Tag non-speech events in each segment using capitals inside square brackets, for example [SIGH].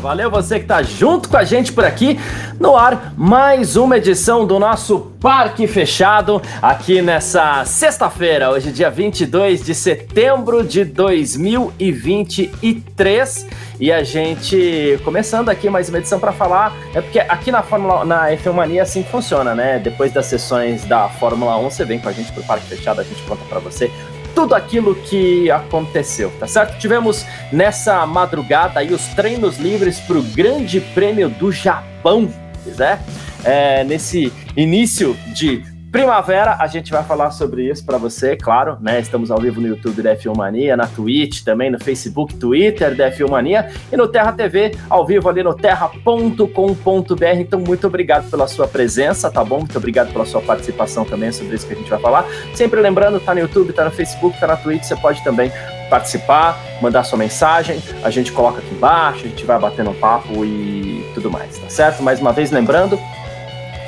Valeu você que está junto com a gente por aqui. No ar, mais uma edição do nosso Parque Fechado aqui nessa sexta-feira, hoje dia 22 de setembro de 2023 e a gente começando aqui mais uma edição para falar, é porque aqui na Fórmula na F1 Mania assim funciona, né? Depois das sessões da Fórmula 1, você vem com a gente pro Parque Fechado, a gente conta para você tudo aquilo que aconteceu, tá certo? Tivemos nessa madrugada aí os treinos livres para o Grande Prêmio do Japão, quiser, é, nesse início de Primavera, a gente vai falar sobre isso para você, claro, né? Estamos ao vivo no YouTube da F1 Mania, na Twitch, também no Facebook, Twitter da F1 Mania e no Terra TV, ao vivo ali no terra.com.br. Então, muito obrigado pela sua presença, tá bom? Muito obrigado pela sua participação também sobre isso que a gente vai falar. Sempre lembrando, tá no YouTube, tá no Facebook, tá na Twitch, você pode também participar, mandar sua mensagem, a gente coloca aqui embaixo, a gente vai batendo um papo e tudo mais, tá certo? Mais uma vez lembrando,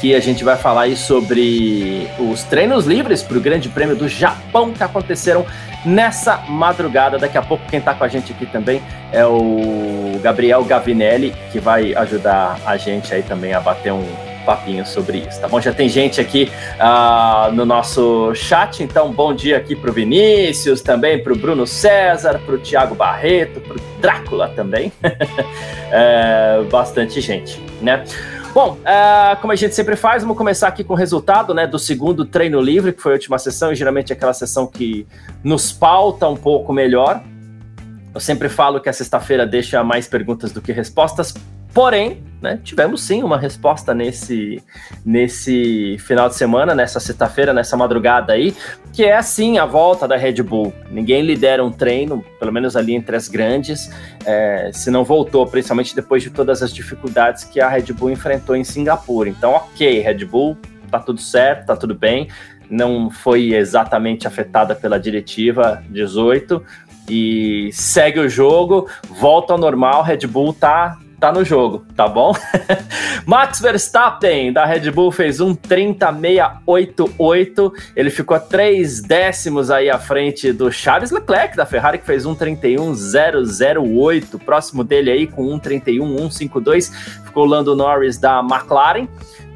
que a gente vai falar aí sobre os treinos livres para o Grande Prêmio do Japão que aconteceram nessa madrugada. Daqui a pouco quem está com a gente aqui também é o Gabriel Gavinelli, que vai ajudar a gente aí também a bater um papinho sobre isso, tá bom? Já tem gente aqui uh, no nosso chat, então bom dia aqui para o Vinícius, também para o Bruno César, para o Barreto, para o Drácula também. [LAUGHS] é, bastante gente, né? Bom, uh, como a gente sempre faz, vamos começar aqui com o resultado né, do segundo treino livre, que foi a última sessão, e geralmente é aquela sessão que nos pauta um pouco melhor. Eu sempre falo que a sexta-feira deixa mais perguntas do que respostas, Porém, né, tivemos sim uma resposta nesse, nesse final de semana, nessa sexta-feira, nessa madrugada aí, que é sim a volta da Red Bull. Ninguém lidera um treino, pelo menos ali entre as grandes, é, se não voltou, principalmente depois de todas as dificuldades que a Red Bull enfrentou em Singapura. Então, ok, Red Bull, tá tudo certo, tá tudo bem, não foi exatamente afetada pela diretiva 18 e segue o jogo, volta ao normal, Red Bull tá tá no jogo, tá bom? [LAUGHS] Max Verstappen da Red Bull fez um 30.688, ele ficou a três décimos aí à frente do Charles Leclerc da Ferrari que fez um 31.008, próximo dele aí com um 31.152, ficou Lando Norris da McLaren.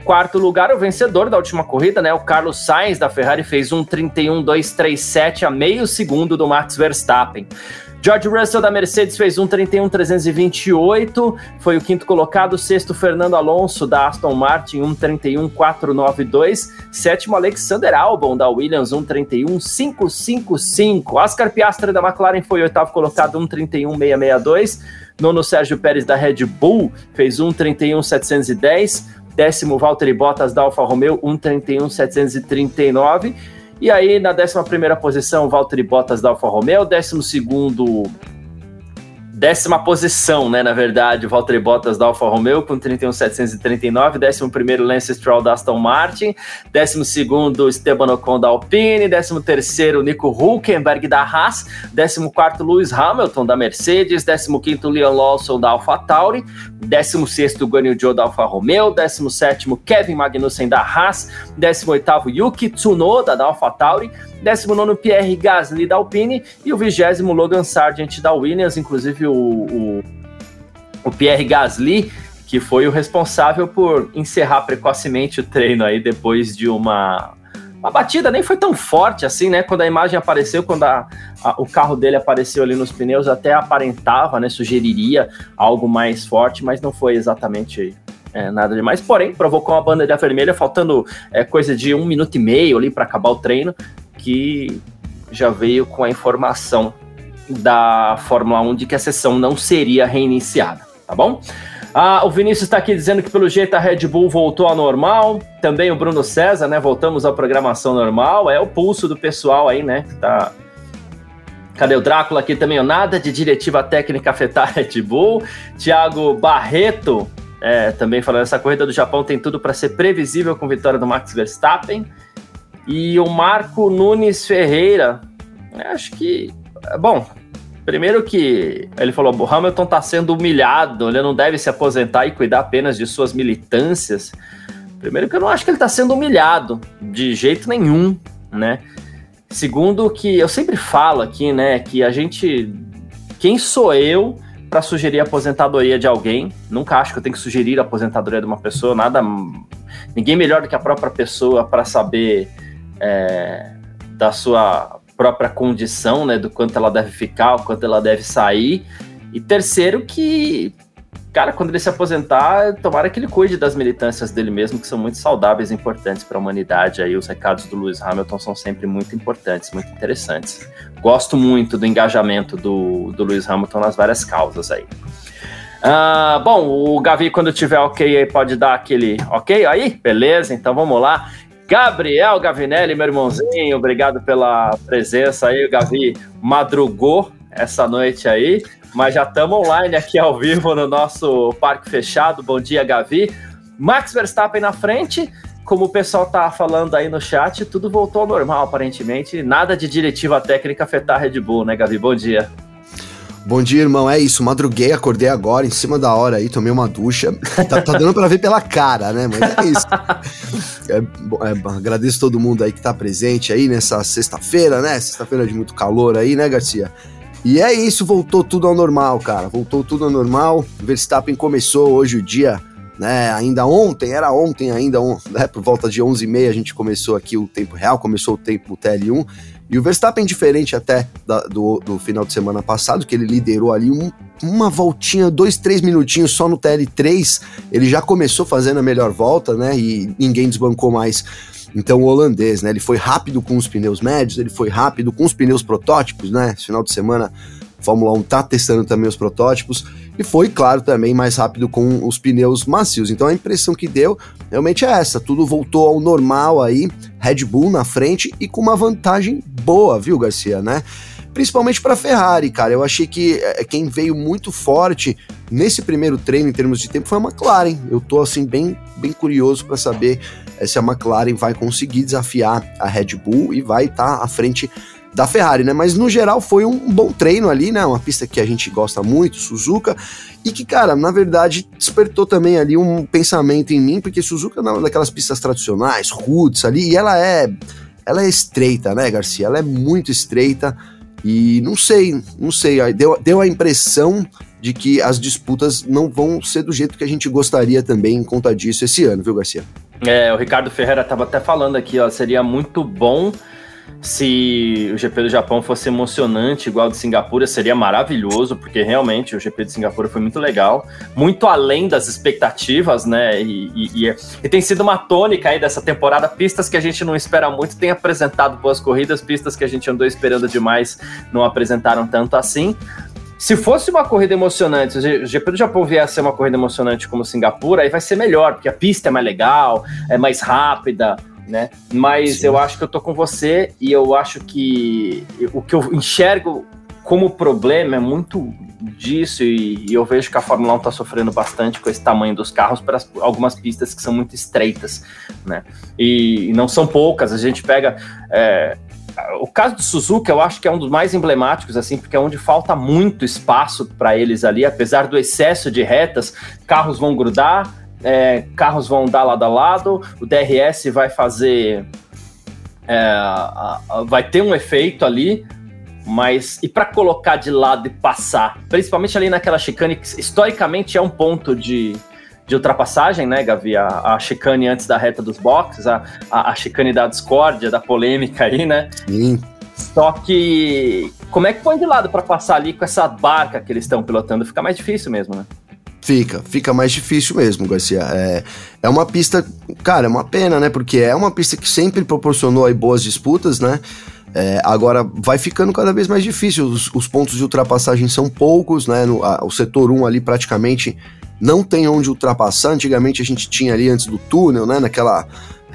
Quarto lugar, o vencedor da última corrida, né? O Carlos Sainz da Ferrari fez um 31.237 a meio segundo do Max Verstappen. George Russell da Mercedes fez um 31.328, foi o quinto colocado. Sexto, Fernando Alonso da Aston Martin, um 31.492. Sétimo, Alexander Albon da Williams, um 31.555. Oscar Piastri da McLaren foi oitavo colocado, um 31.662. Nono, Sérgio Pérez da Red Bull fez um 31.710. Décimo, Valtteri Bottas da Alfa Romeo, 1,31,739. E aí, na 11 posição, Valtteri Bottas da Alfa Romeo, 12 décima posição, né, na verdade, o Valtteri Bottas da Alfa Romeo com 31.739, décimo primeiro Lance Stroll da Aston Martin, décimo segundo Esteban Ocon da Alpine, décimo terceiro Nico Hulkenberg da Haas, décimo quarto Lewis Hamilton da Mercedes, décimo quinto Leon Lawson da Alfa Tauri, décimo sexto Guanyu Zhou da Alfa Romeo, décimo sétimo Kevin Magnussen da Haas, décimo oitavo Yuki Tsunoda da Alfa Tauri, 19 Pierre Gasly da Alpine e o 20 Logan Sargent da Williams, inclusive o, o, o Pierre Gasly, que foi o responsável por encerrar precocemente o treino aí depois de uma uma batida nem foi tão forte assim, né? Quando a imagem apareceu, quando a, a, o carro dele apareceu ali nos pneus, até aparentava, né? Sugeriria algo mais forte, mas não foi exatamente é, nada demais. Porém, provocou uma bandeira vermelha, faltando é, coisa de um minuto e meio ali para acabar o treino que já veio com a informação da Fórmula 1 de que a sessão não seria reiniciada, tá bom? Ah, o Vinícius está aqui dizendo que pelo jeito a Red Bull voltou ao normal. Também o Bruno César, né? Voltamos à programação normal. É o pulso do pessoal aí, né? Tá. Cadê o Drácula aqui também? Nada de diretiva técnica afetar a Red Bull. Tiago Barreto é, também falando: essa corrida do Japão tem tudo para ser previsível com vitória do Max Verstappen. E o Marco Nunes Ferreira, acho que. Bom, Primeiro que ele falou, Hamilton está sendo humilhado, ele não deve se aposentar e cuidar apenas de suas militâncias. Primeiro que eu não acho que ele está sendo humilhado, de jeito nenhum, né? Segundo que eu sempre falo aqui, né, que a gente... Quem sou eu para sugerir a aposentadoria de alguém? Nunca acho que eu tenho que sugerir a aposentadoria de uma pessoa, nada... Ninguém melhor do que a própria pessoa para saber é, da sua própria condição, né, do quanto ela deve ficar, o quanto ela deve sair. E terceiro que, cara, quando ele se aposentar, tomara que ele cuide das militâncias dele mesmo, que são muito saudáveis e importantes para a humanidade. Aí os recados do Lewis Hamilton são sempre muito importantes, muito interessantes. Gosto muito do engajamento do, do Lewis Hamilton nas várias causas aí. Uh, bom, o Gavi, quando tiver ok aí, pode dar aquele ok aí? Beleza, então vamos lá. Gabriel Gavinelli, meu irmãozinho, obrigado pela presença aí. O Gavi madrugou essa noite aí, mas já estamos online aqui ao vivo no nosso parque fechado. Bom dia, Gavi. Max Verstappen na frente, como o pessoal tá falando aí no chat, tudo voltou ao normal, aparentemente. Nada de diretiva técnica afetar a Red Bull, né, Gavi? Bom dia. Bom dia, irmão. É isso, madruguei, acordei agora, em cima da hora aí, tomei uma ducha. tá, tá dando pra ver pela cara, né? Mas é isso. É, é, agradeço todo mundo aí que tá presente aí nessa sexta-feira, né? Sexta-feira de muito calor aí, né, Garcia? E é isso, voltou tudo ao normal, cara. Voltou tudo ao normal. Verstappen começou hoje o dia, né? Ainda ontem, era ontem ainda, né? Por volta de 11h30 a gente começou aqui o tempo real, começou o tempo TL1. E o Verstappen, diferente até da, do, do, final de semana passado, que ele liderou ali um, uma voltinha, dois, três minutinhos só no TL3, ele já começou fazendo a melhor volta, né? E ninguém desbancou mais. Então o holandês, né? Ele foi rápido com os pneus médios, ele foi rápido com os pneus protótipos, né? Esse final de semana Fórmula 1 tá testando também os protótipos e foi, claro, também mais rápido com os pneus macios. Então a impressão que deu realmente é essa, tudo voltou ao normal aí, Red Bull na frente e com uma vantagem boa, viu, Garcia, né? Principalmente para Ferrari, cara. Eu achei que é, quem veio muito forte nesse primeiro treino em termos de tempo foi a McLaren. Eu tô assim bem, bem curioso para saber é, se a McLaren vai conseguir desafiar a Red Bull e vai estar tá à frente da Ferrari, né? Mas no geral foi um bom treino ali, né? Uma pista que a gente gosta muito, Suzuka, e que, cara, na verdade despertou também ali um pensamento em mim, porque Suzuka é uma daquelas pistas tradicionais, roots ali, e ela é ela é estreita, né, Garcia? Ela é muito estreita e não sei, não sei, deu, deu a impressão de que as disputas não vão ser do jeito que a gente gostaria também em conta disso esse ano, viu, Garcia? É, o Ricardo Ferreira estava até falando aqui, ó, seria muito bom se o GP do Japão fosse emocionante, igual de Singapura, seria maravilhoso, porque realmente o GP de Singapura foi muito legal, muito além das expectativas, né? E, e, e, e, tem sido uma tônica aí dessa temporada. Pistas que a gente não espera muito tem apresentado boas corridas, pistas que a gente andou esperando demais não apresentaram tanto assim. Se fosse uma corrida emocionante, se o GP do Japão vier a ser uma corrida emocionante como Singapura, aí vai ser melhor, porque a pista é mais legal, é mais rápida, né? Mas Sim. eu acho que eu tô com você e eu acho que o que eu enxergo como problema é muito disso e, e eu vejo que a Fórmula 1 está sofrendo bastante com esse tamanho dos carros para algumas pistas que são muito estreitas, né? E, e não são poucas. A gente pega é, o caso do Suzuka, eu acho que é um dos mais emblemáticos, assim, porque é onde falta muito espaço para eles ali, apesar do excesso de retas, carros vão grudar, é, carros vão dar lado a lado, o DRS vai fazer. É, a, a, vai ter um efeito ali, mas e para colocar de lado e passar, principalmente ali naquela chicane que historicamente é um ponto de, de ultrapassagem, né, Gavi? A, a chicane antes da reta dos boxes, a, a, a chicane da discórdia, da polêmica aí, né? Sim. Só que como é que põe de lado para passar ali com essa barca que eles estão pilotando? Fica mais difícil mesmo, né? Fica, fica mais difícil mesmo, Garcia. É, é uma pista, cara, é uma pena, né? Porque é uma pista que sempre proporcionou aí boas disputas, né? É, agora vai ficando cada vez mais difícil. Os, os pontos de ultrapassagem são poucos, né? No, a, o setor 1 ali praticamente não tem onde ultrapassar. Antigamente a gente tinha ali antes do túnel, né? Naquela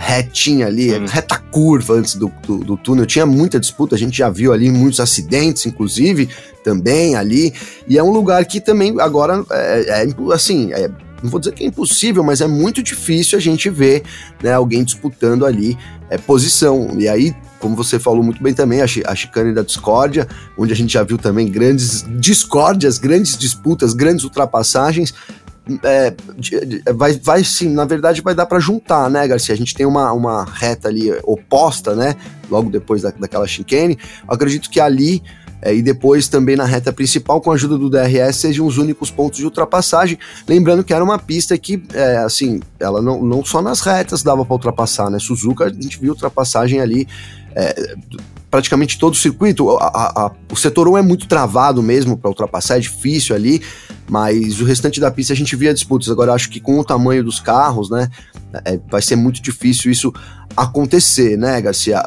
retinha ali, hum. reta curva antes do, do, do, túnel. Tinha muita disputa, a gente já viu ali muitos acidentes, inclusive, também ali. E é um lugar que também agora é, é assim, é, não vou dizer que é impossível, mas é muito difícil a gente ver né, alguém disputando ali é, posição. E aí como você falou muito bem também, a, a chicane da discórdia, onde a gente já viu também grandes discórdias, grandes disputas, grandes ultrapassagens. É, vai, vai sim, na verdade vai dar para juntar, né, Garcia? A gente tem uma, uma reta ali oposta, né? Logo depois da, daquela chicane. acredito que ali é, e depois também na reta principal, com a ajuda do DRS, sejam os únicos pontos de ultrapassagem. Lembrando que era uma pista que, é, assim, ela não, não só nas retas dava para ultrapassar, né? Suzuka, a gente viu ultrapassagem ali. É, praticamente todo o circuito, a, a, a, o setor 1 é muito travado mesmo para ultrapassar, é difícil ali, mas o restante da pista a gente via disputas. Agora, acho que com o tamanho dos carros, né, é, vai ser muito difícil isso acontecer, né, Garcia?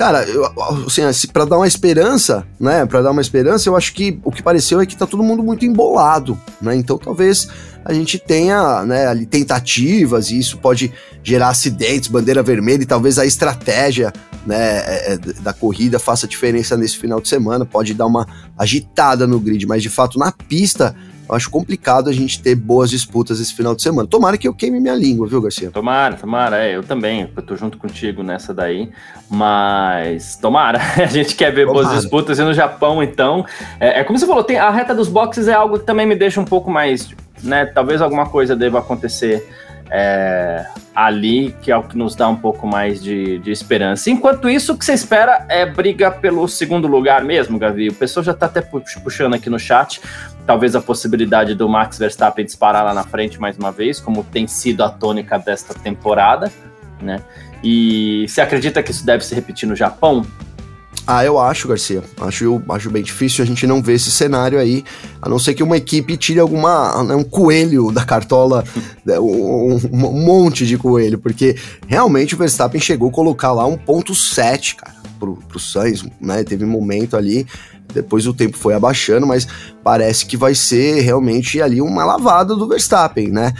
Cara, eu, assim, assim para dar uma esperança, né? Para dar uma esperança, eu acho que o que pareceu é que tá todo mundo muito embolado, né? Então talvez a gente tenha, né, ali tentativas e isso pode gerar acidentes, bandeira vermelha e talvez a estratégia, né, é, é, da corrida faça diferença nesse final de semana, pode dar uma agitada no grid, mas de fato na pista eu acho complicado a gente ter boas disputas esse final de semana. Tomara que eu queime minha língua, viu, Garcia? Tomara, tomara, é, eu também, eu tô junto contigo nessa daí, mas tomara, [LAUGHS] a gente quer ver tomara. boas disputas e no Japão, então, é, é, como você falou, tem, a reta dos boxes é algo que também me deixa um pouco mais, né, talvez alguma coisa deva acontecer é, ali, que é o que nos dá um pouco mais de, de, esperança. Enquanto isso, o que você espera é briga pelo segundo lugar mesmo, Gavi. O pessoal já está até puxando aqui no chat, talvez a possibilidade do Max Verstappen disparar lá na frente mais uma vez, como tem sido a tônica desta temporada, né? E você acredita que isso deve se repetir no Japão? Ah, eu acho, Garcia. Acho, acho bem difícil a gente não ver esse cenário aí, a não ser que uma equipe tire alguma. Né, um coelho da cartola, [LAUGHS] né, um, um, monte de coelho, porque realmente o Verstappen chegou a colocar lá um ponto 7, cara, pro, pro Sainz, né? Teve um momento ali. Depois o tempo foi abaixando, mas parece que vai ser realmente ali uma lavada do Verstappen, né?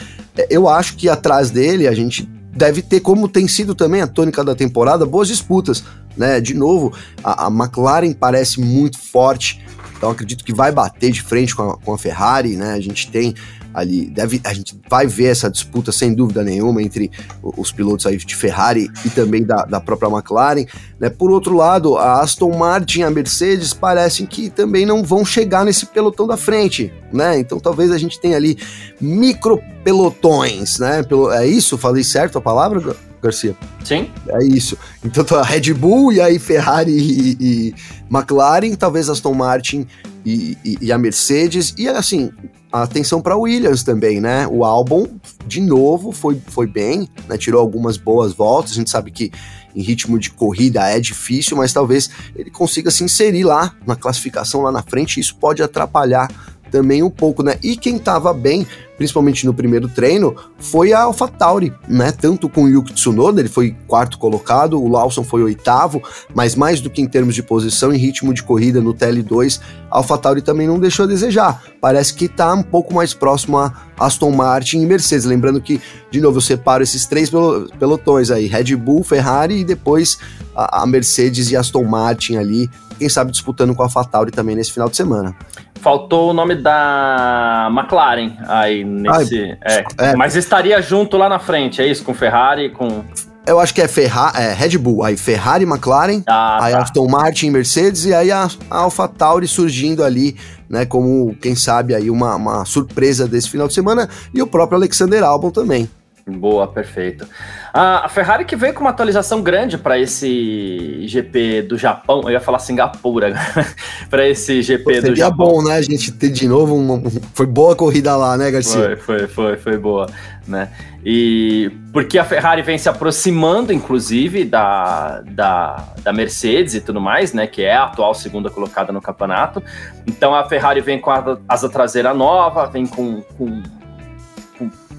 Eu acho que atrás dele a gente deve ter, como tem sido também a tônica da temporada, boas disputas né? De novo, a, a McLaren parece muito forte, então acredito que vai bater de frente com a, com a Ferrari, né? A gente tem ali, deve, a gente vai ver essa disputa sem dúvida nenhuma entre os pilotos aí de Ferrari e também da, da própria McLaren, né? Por outro lado, a Aston Martin e a Mercedes parecem que também não vão chegar nesse pelotão da frente, né? Então talvez a gente tenha ali micro pelotões, né? Pelo, é isso? Falei certo a palavra? Garcia. Sim. É isso. Então tá Red Bull e aí Ferrari e, e McLaren, talvez Aston Martin e, e, e, a Mercedes. E assim, atenção para Williams também, né? O álbum, de novo, foi, foi bem, né? Tirou algumas boas voltas. A gente sabe que em ritmo de corrida é difícil, mas talvez ele consiga se inserir lá na classificação lá na frente. Isso pode atrapalhar também um pouco, né? E quem tava bem, principalmente no primeiro treino, foi a AlphaTauri, né? Tanto com o Yuki Tsunoda, ele foi quarto colocado, o Lawson foi oitavo, mas mais do que em termos de posição e ritmo de corrida no TL2, a AlphaTauri também não deixou a desejar. Parece que tá um pouco mais próximo a Aston Martin e Mercedes. Lembrando que, de novo, eu separo esses três pelotões aí: Red Bull, Ferrari e depois a Mercedes e Aston Martin ali, quem sabe disputando com a AlphaTauri também nesse final de semana. Faltou o nome da McLaren aí nesse. Ai, é, é. Mas estaria junto lá na frente, é isso? Com Ferrari, com. Eu acho que é, Ferra é Red Bull, aí Ferrari, McLaren, ah, aí tá. Aston Martin, Mercedes e aí a, a AlphaTauri surgindo ali, né, como quem sabe aí uma, uma surpresa desse final de semana e o próprio Alexander Albon também. Boa, perfeito. A Ferrari que veio com uma atualização grande para esse GP do Japão, eu ia falar Singapura, [LAUGHS] para esse GP do Japão. bom, né? A gente ter de novo uma, foi boa a corrida lá, né, Garcia? Foi, foi, foi, foi boa, né? E porque a Ferrari vem se aproximando, inclusive, da, da, da Mercedes e tudo mais, né? Que é a atual segunda colocada no campeonato. Então a Ferrari vem com a asa traseira nova, vem com, com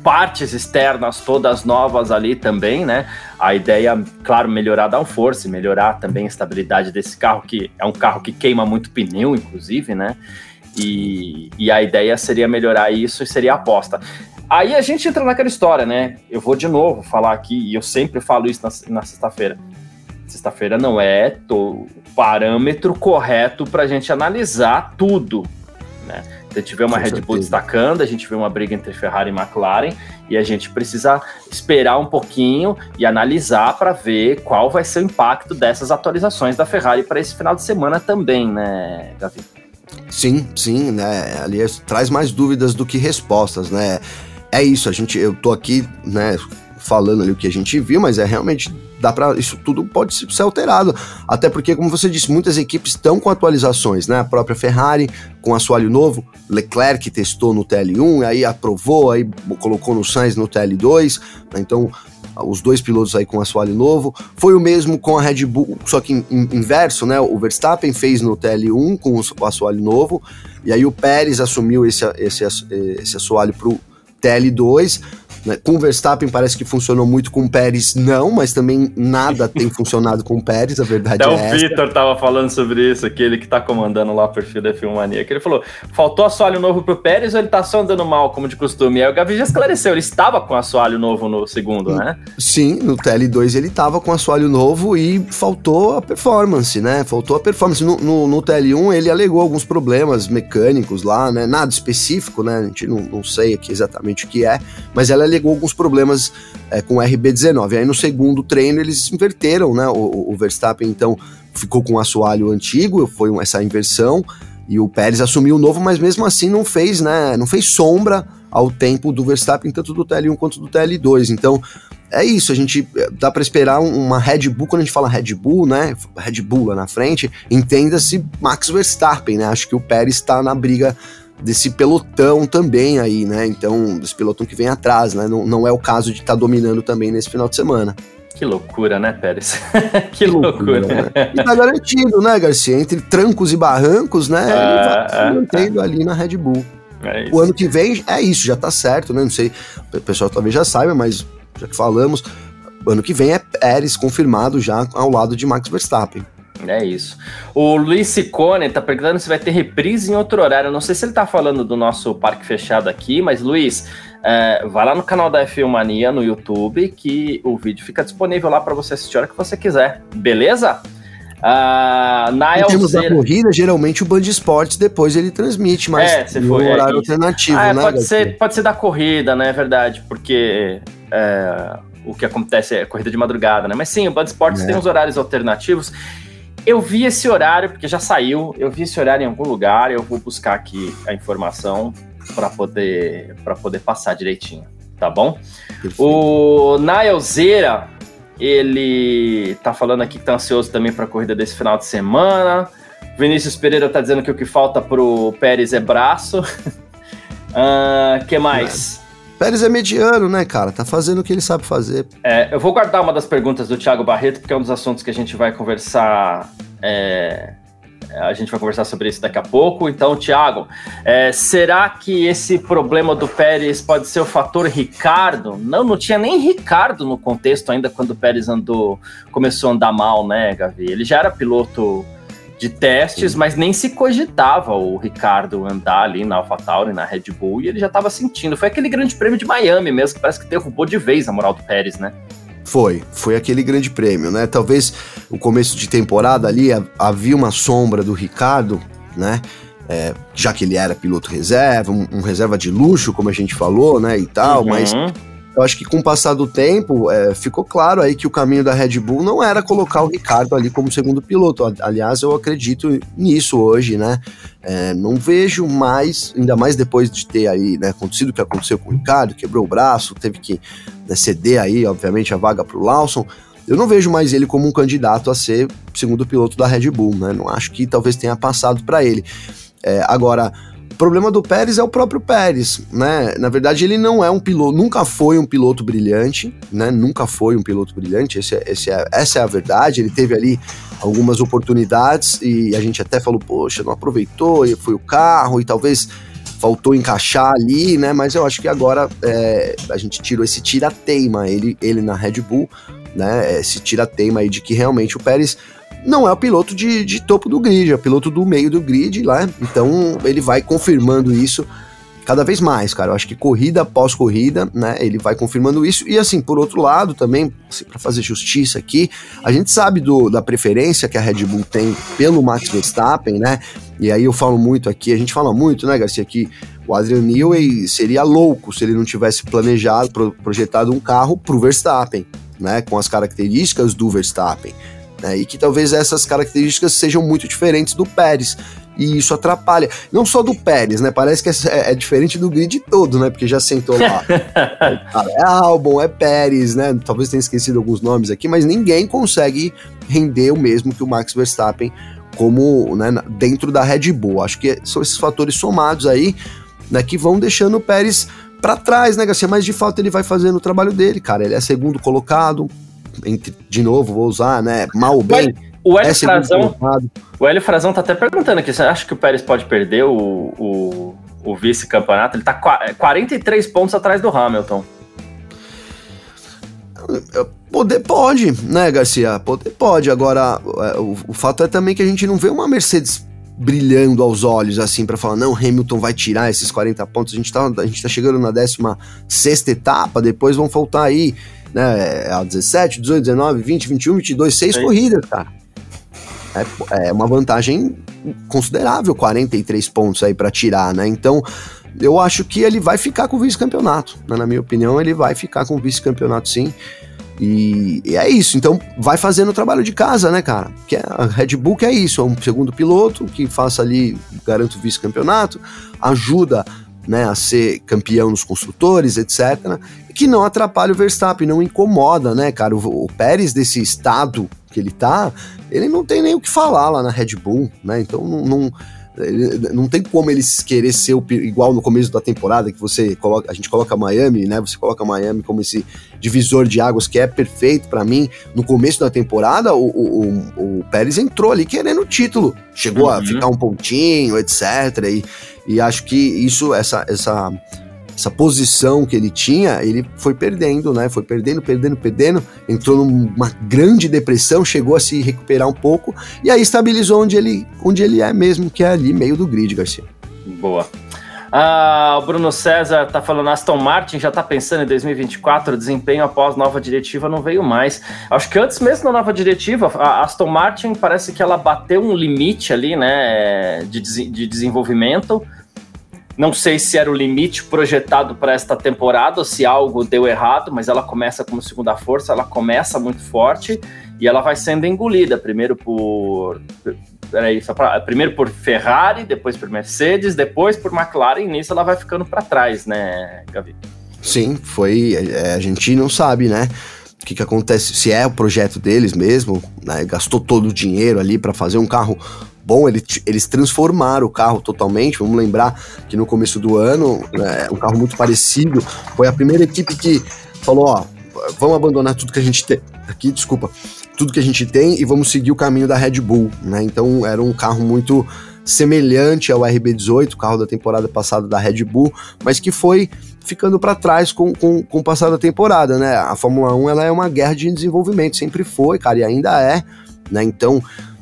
partes externas todas novas ali também, né? A ideia, claro, melhorar a downforce, melhorar também a estabilidade desse carro, que é um carro que queima muito pneu, inclusive, né? E, e a ideia seria melhorar isso e seria a aposta. Aí a gente entra naquela história, né? Eu vou de novo falar aqui, e eu sempre falo isso na, na sexta-feira. Sexta-feira não é o parâmetro correto para a gente analisar tudo, né? A gente vê uma Com Red certeza. Bull destacando, a gente vê uma briga entre Ferrari e McLaren, e a gente precisa esperar um pouquinho e analisar para ver qual vai ser o impacto dessas atualizações da Ferrari para esse final de semana também, né, Davi? Sim, sim, né? Aliás, traz mais dúvidas do que respostas, né? É isso, a gente, eu tô aqui, né, falando ali o que a gente viu, mas é realmente dá para isso tudo pode ser alterado. Até porque, como você disse, muitas equipes estão com atualizações, né? A própria Ferrari com assoalho novo, Leclerc testou no TL1, aí aprovou, aí colocou no Sainz no TL2, né? então os dois pilotos aí com assoalho novo. Foi o mesmo com a Red Bull, só que em, em, inverso, né? O Verstappen fez no TL1 com o assoalho novo, e aí o Pérez assumiu esse, esse, esse assoalho pro TL2. Né? Com o Verstappen parece que funcionou muito com o Pérez, não, mas também nada tem [LAUGHS] funcionado com o Pérez, a verdade Até é o Vitor tava falando sobre isso, aquele que tá comandando lá o perfil da Filmania, que ele falou, faltou assoalho novo pro Pérez ou ele tá só andando mal, como de costume? E aí o Gavi já esclareceu, ele estava com assoalho novo no segundo, né? Sim, no TL2 ele tava com assoalho novo e faltou a performance, né? Faltou a performance. No, no, no TL1 ele alegou alguns problemas mecânicos lá, né? Nada específico, né? A gente não, não sei aqui exatamente o que é, mas ela alegou alguns problemas é, com o RB19. Aí no segundo treino eles inverteram, né? O, o Verstappen então ficou com o assoalho antigo, foi essa inversão, e o Pérez assumiu o novo, mas mesmo assim não fez, né? Não fez sombra ao tempo do Verstappen, tanto do TL1 quanto do TL2. Então, é isso, a gente dá para esperar uma Red Bull, quando a gente fala Red Bull, né? Red Bull lá na frente, entenda-se Max Verstappen, né? Acho que o Pérez está na briga desse pelotão também aí, né? Então, desse pelotão que vem atrás, né? Não, não é o caso de estar tá dominando também nesse final de semana. Que loucura, né, Pérez? [LAUGHS] que, loucura. loucura. Né? E tá garantido, né, Garcia? Entre trancos e barrancos, né? ele vai se ah, mantendo ah. ali na Red Bull. É o ano que vem é isso, já tá certo, né? Não sei, o pessoal talvez já saiba, mas já que falamos, ano que vem é Pérez confirmado já ao lado de Max Verstappen. É isso. O Luiz Sicone tá perguntando se vai ter reprise em outro horário. Eu não sei se ele tá falando do nosso parque fechado aqui, mas Luiz, é, vai lá no canal da F1 Mania no YouTube que o vídeo fica disponível lá para você assistir a hora que você quiser. Beleza? Uh, na em termos da corrida, geralmente o Band Esportes depois ele transmite, mas é, no foi, horário é, alternativo, ah, né? Pode ser, pode ser da corrida, né? É verdade, porque é, o que acontece é corrida de madrugada, né? Mas sim, o Band Esportes é. tem os horários alternativos. Eu vi esse horário, porque já saiu, eu vi esse horário em algum lugar, eu vou buscar aqui a informação para poder, poder passar direitinho, tá bom? Perfeito. O Naelzeira, ele tá falando aqui que tá ansioso também para a corrida desse final de semana. Vinícius Pereira tá dizendo que o que falta pro Pérez é braço. uh, [LAUGHS] que mais? Pérez é mediano, né, cara? Tá fazendo o que ele sabe fazer. É, eu vou guardar uma das perguntas do Thiago Barreto, porque é um dos assuntos que a gente vai conversar. É, a gente vai conversar sobre isso daqui a pouco. Então, Thiago, é, será que esse problema do Pérez pode ser o fator Ricardo? Não, não tinha nem Ricardo no contexto ainda quando o Pérez andou, começou a andar mal, né, Gavi? Ele já era piloto de testes, Sim. mas nem se cogitava o Ricardo andar ali na AlphaTauri, na Red Bull, e ele já estava sentindo. Foi aquele grande prêmio de Miami mesmo, que parece que derrubou de vez a moral do Pérez, né? Foi, foi aquele grande prêmio, né? Talvez o começo de temporada ali havia uma sombra do Ricardo, né? É, já que ele era piloto reserva, um, um, reserva de luxo, como a gente falou, né? E tal, uhum. mas eu acho que com o passar do tempo, é, ficou claro aí que o caminho da Red Bull não era colocar o Ricardo ali como segundo piloto. Aliás, eu acredito nisso hoje, né? É, não vejo mais, ainda mais depois de ter aí né, acontecido o que aconteceu com o Ricardo, quebrou o braço, teve que né, ceder aí, obviamente, a vaga para o Lawson. Eu não vejo mais ele como um candidato a ser segundo piloto da Red Bull, né? Não acho que talvez tenha passado para ele. É, agora, problema do Pérez é o próprio Pérez, né? Na verdade, ele não é um piloto, nunca foi um piloto brilhante, né? Nunca foi um piloto brilhante, esse é, esse é, essa é a verdade. Ele teve ali algumas oportunidades e a gente até falou, poxa, não aproveitou, e foi o carro e talvez faltou encaixar ali, né? Mas eu acho que agora é, a gente tirou esse tira-teima, ele, ele na Red Bull, né? Esse tira-teima aí de que realmente o Pérez não é o piloto de, de topo do grid, é o piloto do meio do grid lá. Então ele vai confirmando isso cada vez mais, cara. Eu acho que corrida após corrida, né, ele vai confirmando isso. E assim, por outro lado, também, assim, para fazer justiça aqui, a gente sabe do, da preferência que a Red Bull tem pelo Max Verstappen, né? E aí eu falo muito aqui, a gente fala muito, né, Garcia, que o Adrian Newey seria louco se ele não tivesse planejado, pro, projetado um carro pro Verstappen, né, com as características do Verstappen. Né, e que talvez essas características sejam muito diferentes do Pérez e isso atrapalha. Não só do Pérez, né? Parece que é, é diferente do grid todo, né? Porque já sentou lá. [LAUGHS] é Albon, é Pérez, né? Talvez tenha esquecido alguns nomes aqui, mas ninguém consegue render o mesmo que o Max Verstappen como né, dentro da Red Bull. Acho que são esses fatores somados aí né, que vão deixando o Pérez para trás, né, Garcia? Mas de fato ele vai fazendo o trabalho dele, cara. Ele é segundo colocado, de novo, vou usar, né? Mal ou bem. Mas o Hélio, é Frazão, o Hélio Frazão tá até perguntando aqui, você acha que o Pérez pode perder o, o, o vice-campeonato? Ele tá 43 pontos atrás do Hamilton. Poder pode, né, Garcia? Poder pode. Agora, é, o, o fato é também que a gente não vê uma Mercedes brilhando aos olhos, assim, para falar, não, Hamilton vai tirar esses 40 pontos. A gente tá, a gente tá chegando na 16 etapa, depois vão faltar aí, né, a 17, 18, 19, 20, 21, 22, 6 Sim. corridas, cara é, é uma vantagem considerável, 43 pontos aí para tirar, né? Então, eu acho que ele vai ficar com o vice-campeonato. Né? Na minha opinião, ele vai ficar com o vice-campeonato sim. E, e, é isso. Então, vai fazendo o trabalho de casa, né, cara? Que é, a Red Bull que é isso, é um segundo piloto que faça ali, garante o vice-campeonato, ajuda né, a ser campeão nos construtores, etc. que não atrapalha o Verstappen, não incomoda, né, cara? O, o Pérez desse estado que ele tá, ele não tem nem o que falar lá na Red Bull, né? Então não, não, não tem como eles querer ser o, igual no começo da temporada, que você coloca, a gente coloca Miami, né? Você coloca Miami como esse divisor de águas que é perfeito para mim. No começo da temporada, o, o, o, Pérez entrou ali querendo o título, chegou uhum. a ficar um pontinho, etc. E, e acho que isso, essa, essa essa posição que ele tinha, ele foi perdendo, né? Foi perdendo, perdendo, perdendo, entrou numa grande depressão, chegou a se recuperar um pouco e aí estabilizou onde ele, onde ele é mesmo, que é ali meio do grid, Garcia. Boa. Ah, o Bruno César tá falando, Aston Martin já tá pensando em 2024, desempenho após nova diretiva não veio mais. Acho que antes mesmo da nova diretiva, a Aston Martin parece que ela bateu um limite ali, né, de, de desenvolvimento, não sei se era o limite projetado para esta temporada se algo deu errado, mas ela começa como segunda força, ela começa muito forte e ela vai sendo engolida, primeiro por peraí, só pra, primeiro por Ferrari, depois por Mercedes, depois por McLaren, e nisso ela vai ficando para trás, né, Gavi? Sim, foi. É, a gente não sabe, né? O que, que acontece, se é o projeto deles mesmo, né? Gastou todo o dinheiro ali para fazer um carro bom, eles, eles transformaram o carro totalmente. Vamos lembrar que no começo do ano, né, um carro muito parecido, foi a primeira equipe que falou: ó, vamos abandonar tudo que a gente tem. Aqui, desculpa, tudo que a gente tem e vamos seguir o caminho da Red Bull, né? Então era um carro muito semelhante ao RB18, o carro da temporada passada da Red Bull, mas que foi ficando para trás com, com, com o passar da temporada, né? A Fórmula 1 ela é uma guerra de desenvolvimento, sempre foi, cara, e ainda é, né? Então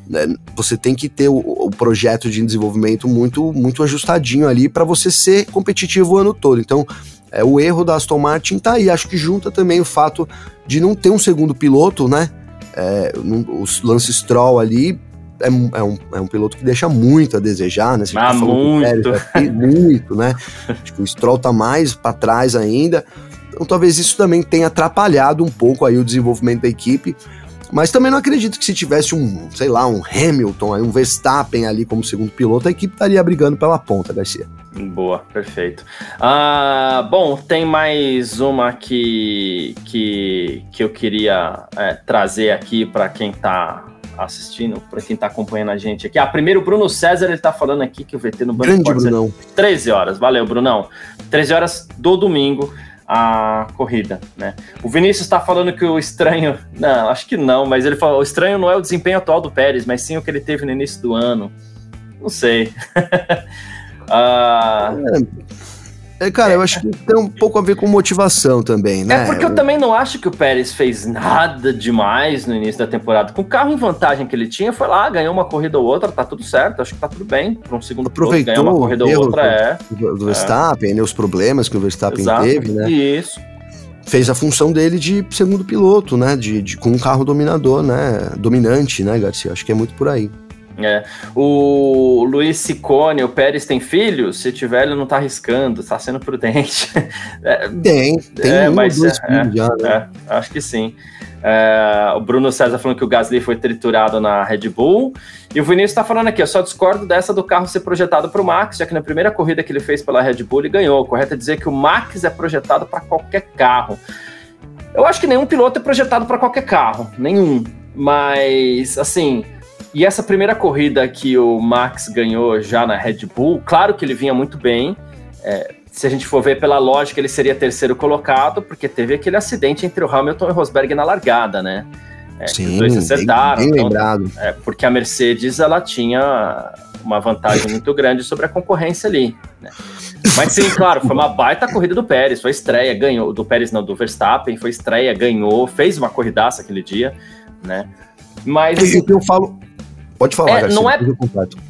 né, você tem que ter o, o, projeto de desenvolvimento muito, muito ajustadinho ali para você ser competitivo o ano todo. Então, é, o erro da Aston Martin tá aí. Acho que junta também o fato de não ter um segundo piloto, né? É, o Lance Stroll ali é, é, um, é um piloto que deixa muito a desejar, né? Você ah, muito. Pérez, [LAUGHS] muito, né? Acho que o Stroll tá mais para trás ainda. Então talvez isso também tenha atrapalhado um pouco aí o desenvolvimento da equipe. Mas também não acredito que se tivesse um, sei lá, um Hamilton, um Verstappen ali como segundo piloto, a equipe estaria brigando pela ponta, Garcia. Boa, perfeito. Ah, bom, tem mais uma que, que, que eu queria é, trazer aqui para quem está assistindo, para quem está acompanhando a gente aqui. Ah, primeiro o Bruno César, ele está falando aqui que o VT no Banco Grande Brunão. 13 horas, valeu, Brunão. 13 horas do domingo a corrida, né? O Vinícius está falando que o estranho, [LAUGHS] não, acho que não, mas ele falou, o estranho não é o desempenho atual do Pérez, mas sim o que ele teve no início do ano. Não sei. uh... [LAUGHS] É, cara, eu acho que tem um pouco a ver com motivação também, né? É porque eu também não acho que o Pérez fez nada demais no início da temporada. Com o carro em vantagem que ele tinha, foi lá, ganhou uma corrida ou outra, tá tudo certo, acho que tá tudo bem. Para um segundo Aproveitou piloto, uma corrida ou outra, é. Do, Verstappen, é. né, os problemas que o Verstappen Exato, teve, né? Isso. Fez a função dele de segundo piloto, né? De, de, com um carro dominador, né? Dominante, né, Garcia? Acho que é muito por aí. É. O Luiz Sicone, o Pérez tem filhos? Se tiver, ele não tá arriscando, tá sendo prudente. [LAUGHS] É, tem, tem é, um mas, dois é, já, né? é, acho que sim. É, o Bruno César falando que o Gasly foi triturado na Red Bull. E o Vinícius está falando aqui, eu só discordo dessa do carro ser projetado para o Max, já que na primeira corrida que ele fez pela Red Bull ele ganhou. Correto é dizer que o Max é projetado para qualquer carro. Eu acho que nenhum piloto é projetado para qualquer carro, nenhum. Mas, assim, e essa primeira corrida que o Max ganhou já na Red Bull, claro que ele vinha muito bem. É, se a gente for ver pela lógica, ele seria terceiro colocado, porque teve aquele acidente entre o Hamilton e o Rosberg na largada, né? É, Sim, os dois acertaram. Bem, bem então, lembrado. É, porque a Mercedes ela tinha uma vantagem [LAUGHS] muito grande sobre a concorrência ali. Né? Mas sim, claro, foi uma baita corrida do Pérez, foi estreia, ganhou, do Pérez não, do Verstappen, foi estreia, ganhou, fez uma corridaça aquele dia, né? Mas... Assim, eu falo, Pode falar, é, Garcia, não é,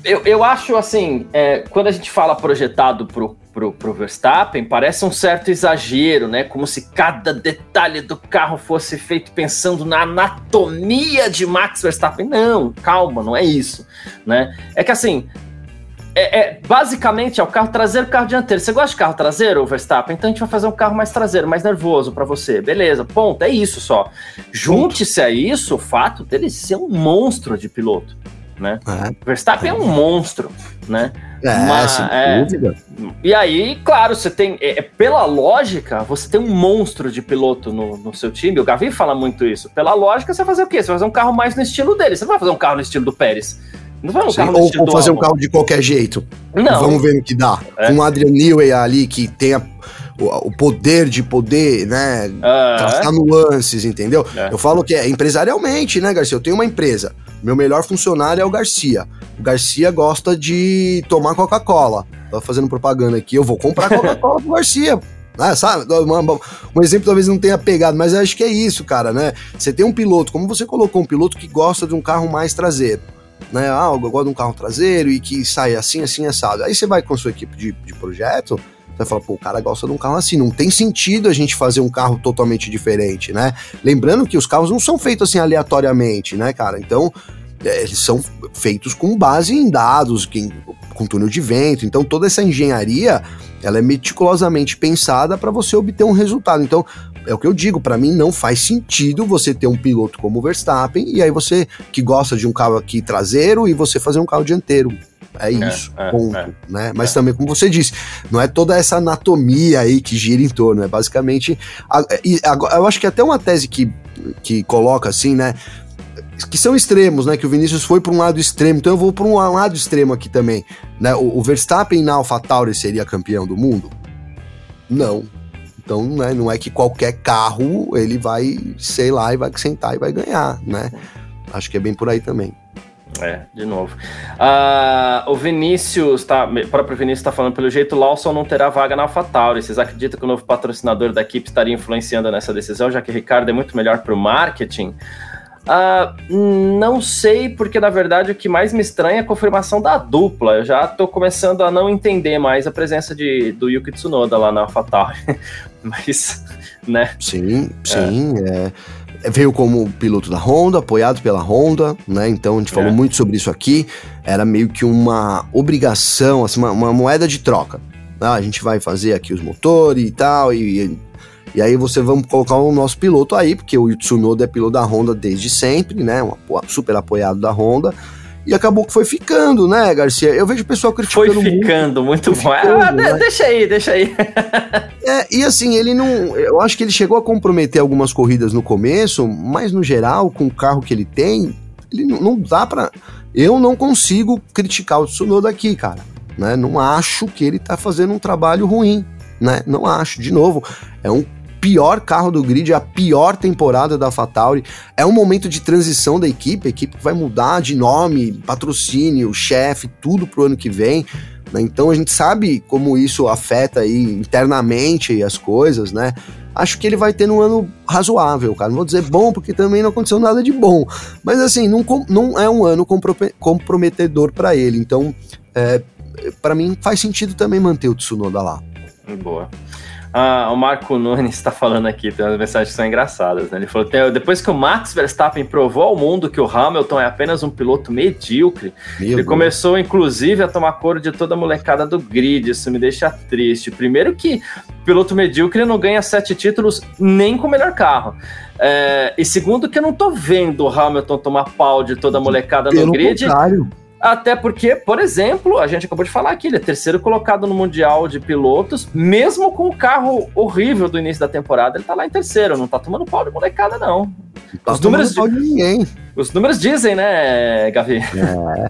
eu, eu acho assim, é, quando a gente fala projetado pro, pro, pro Verstappen, parece um certo exagero, né? Como se cada detalhe do carro fosse feito pensando na anatomia de Max Verstappen. Não, calma, não é isso, né? É que assim, é, é, basicamente é o carro traseiro e carro dianteiro. Você gosta de carro traseiro, Verstappen? Então a gente vai fazer um carro mais traseiro, mais nervoso para você. Beleza, ponto. É isso só. Junte-se a isso o fato dele ser um monstro de piloto né? É. Verstappen é um monstro, né? É, Mas, sem é, dúvida. E aí, claro, você tem. É, é, pela lógica, você tem um monstro de piloto no, no seu time. O Gavi fala muito isso. Pela lógica, você vai fazer o quê? Você vai fazer um carro mais no estilo dele. Você não vai fazer um carro no estilo do Pérez. Não vai um Sim, carro no ou, ou fazer um carro de qualquer jeito. Não. Vamos ver no que dá. É. O Adrian Newey ali, que tem a o, poder de poder, né, uh, traçar nuances, entendeu? É. Eu falo que é empresarialmente, né, Garcia? Eu tenho uma empresa. Meu melhor funcionário é o Garcia. O Garcia gosta de tomar Coca-Cola. Tô fazendo propaganda aqui. Eu vou comprar [LAUGHS] Coca-Cola pro Garcia. Ah, sabe? Um exemplo talvez não tenha pegado, mas eu acho que é isso, cara, né? Você tem um piloto, como você colocou, um piloto que gosta de um carro mais traseiro. Né? Ah, eu gosto de um carro traseiro e que sai assim, assim, assado. Aí você vai com a sua equipe de, de projeto, você fala, pô, o cara gosta de um carro assim, não tem sentido a gente fazer um carro totalmente diferente, né? Lembrando que os carros não são feitos assim aleatoriamente, né, cara? Então, é, eles são feitos com base em dados, com túnel de vento. Então, toda essa engenharia, ela é meticulosamente pensada para você obter um resultado. Então, é o que eu digo, para mim não faz sentido você ter um piloto como o Verstappen e aí você que gosta de um carro aqui traseiro e você fazer um carro dianteiro. É, é isso, é, ponto. É, né? Mas também, como você disse, não é toda essa anatomia aí que gira em torno, é basicamente. A, a, eu acho que até uma tese que, que coloca assim, né? Que são extremos, né? Que o Vinícius foi para um lado extremo, então eu vou para um lado extremo aqui também. Né? O, o Verstappen na AlphaTauri seria campeão do mundo? Não, então, né, não é que qualquer carro ele vai, sei lá, e vai sentar e vai ganhar, né? Acho que é bem por aí também. É, de novo. Uh, o Vinícius, tá, o próprio Vinícius está falando, pelo jeito, Lawson não terá vaga na AlphaTauri. Vocês acreditam que o novo patrocinador da equipe estaria influenciando nessa decisão, já que Ricardo é muito melhor para o marketing? Uh, não sei, porque na verdade o que mais me estranha é a confirmação da dupla. Eu já estou começando a não entender mais a presença de, do Yuki Tsunoda lá na AlphaTauri. [LAUGHS] Mas, né? Sim, sim. É. é veio como piloto da Honda, apoiado pela Honda, né? Então a gente falou é. muito sobre isso aqui. Era meio que uma obrigação, assim, uma, uma moeda de troca. Ah, a gente vai fazer aqui os motores e tal, e, e aí você vamos colocar o nosso piloto aí, porque o Tsunoda é piloto da Honda desde sempre, né? Um super apoiado da Honda e acabou que foi ficando, né, Garcia? Eu vejo o pessoal criticando Foi ficando, muito, muito bom. Ficando, ah, né? Deixa aí, deixa aí. é, e assim, ele não. Eu acho que ele chegou a comprometer algumas corridas no começo, mas no geral, com o carro que ele tem, ele não, não dá para. Eu não consigo criticar o Tsunoda aqui, cara. Né? Não acho que ele tá fazendo um trabalho ruim, né? Não acho. De novo, é um pior carro do grid, a pior temporada da Fatauri. É um momento de transição da equipe, a equipe vai mudar de nome, patrocínio, chefe, tudo pro ano que vem. Né? Então a gente sabe como isso afeta aí internamente as coisas, né? Acho que ele vai ter um ano razoável, cara. Não vou dizer bom, porque também não aconteceu nada de bom. Mas assim, não, não é um ano comprometedor para ele. Então, é, para mim, faz sentido também manter o Tsunoda lá. Boa. Ah, o Marco Nunes está falando aqui, tem umas mensagens que são engraçadas, né? Ele falou: depois que o Max Verstappen provou ao mundo que o Hamilton é apenas um piloto medíocre, Meu ele Deus. começou, inclusive, a tomar cor de toda a molecada do grid. Isso me deixa triste. Primeiro que piloto medíocre não ganha sete títulos nem com o melhor carro. É, e segundo que eu não tô vendo o Hamilton tomar pau de toda a molecada Pelo no grid. Contrário. Até porque, por exemplo, a gente acabou de falar aqui, ele é terceiro colocado no Mundial de Pilotos, mesmo com o carro horrível do início da temporada, ele tá lá em terceiro, não tá tomando pau de molecada, não. Tá Os números pau de ninguém. Os números dizem, né, Gavi? É.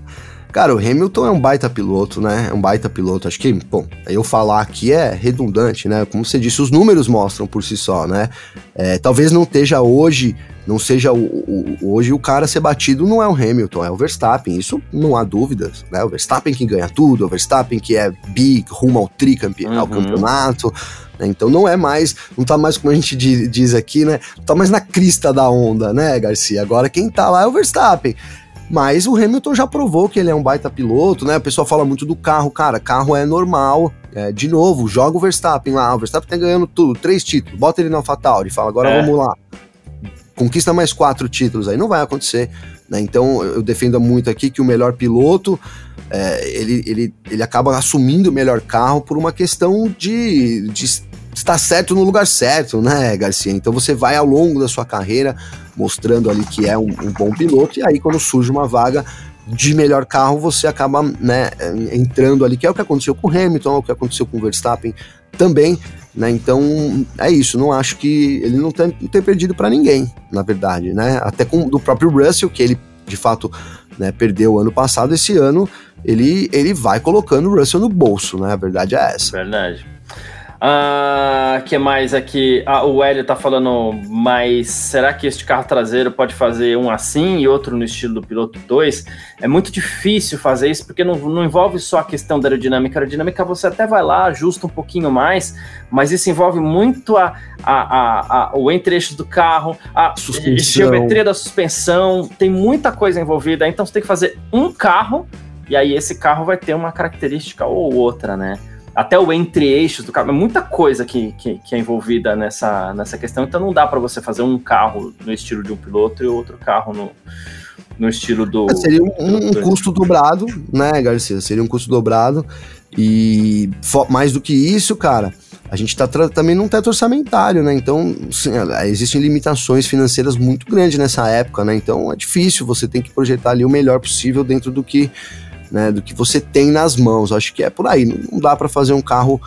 Cara, o Hamilton é um baita piloto, né? É um baita piloto. Acho que, bom, eu falar aqui é redundante, né? Como você disse, os números mostram por si só, né? É, talvez não esteja hoje, não seja o, o, hoje o cara ser batido não é o Hamilton, é o Verstappen. Isso não há dúvidas, né? O Verstappen que ganha tudo, o Verstappen que é big, rumo ao tricampeonato, uhum. campeonato. Né? Então não é mais, não tá mais como a gente diz aqui, né? Não tá mais na crista da onda, né, Garcia? Agora quem tá lá é o Verstappen. Mas o Hamilton já provou que ele é um baita piloto, né? O pessoal fala muito do carro, cara, carro é normal. É, de novo, joga o Verstappen lá, o Verstappen tá ganhando tudo, três títulos, bota ele na AlphaTauri, fala, agora é. vamos lá. Conquista mais quatro títulos, aí não vai acontecer. Né? Então eu defendo muito aqui que o melhor piloto é, ele, ele, ele acaba assumindo o melhor carro por uma questão de, de estar certo no lugar certo, né, Garcia? Então você vai ao longo da sua carreira mostrando ali que é um, um bom piloto, e aí quando surge uma vaga de melhor carro, você acaba né, entrando ali, que é o que aconteceu com o Hamilton, é o que aconteceu com o Verstappen também, né? Então é isso, não acho que ele não tem, não tem perdido para ninguém, na verdade, né? Até com do próprio Russell, que ele de fato né, perdeu ano passado, esse ano ele, ele vai colocando o Russell no bolso, né? A verdade é essa. Verdade. Ah, que mais aqui? Ah, o Hélio tá falando, mas será que este carro traseiro pode fazer um assim e outro no estilo do piloto 2? É muito difícil fazer isso porque não, não envolve só a questão da aerodinâmica. A aerodinâmica você até vai lá, ajusta um pouquinho mais, mas isso envolve muito a, a, a, a o entre-eixos do carro, a suspensão. geometria da suspensão, tem muita coisa envolvida. Então você tem que fazer um carro e aí esse carro vai ter uma característica ou outra, né? Até o entre-eixos do carro, é muita coisa que, que, que, é envolvida nessa, nessa questão, então não dá para você fazer um carro no estilo de um piloto e outro carro no, no estilo do. É, seria um, um do... custo dobrado, né, Garcia? Seria um custo dobrado. E mais do que isso, cara, a gente está também num teto orçamentário, né? Então, sim, existem limitações financeiras muito grandes nessa época, né? Então é difícil, você tem que projetar ali o melhor possível dentro do que né, do que você tem nas mãos. Acho que é por aí. Não dá para fazer um carro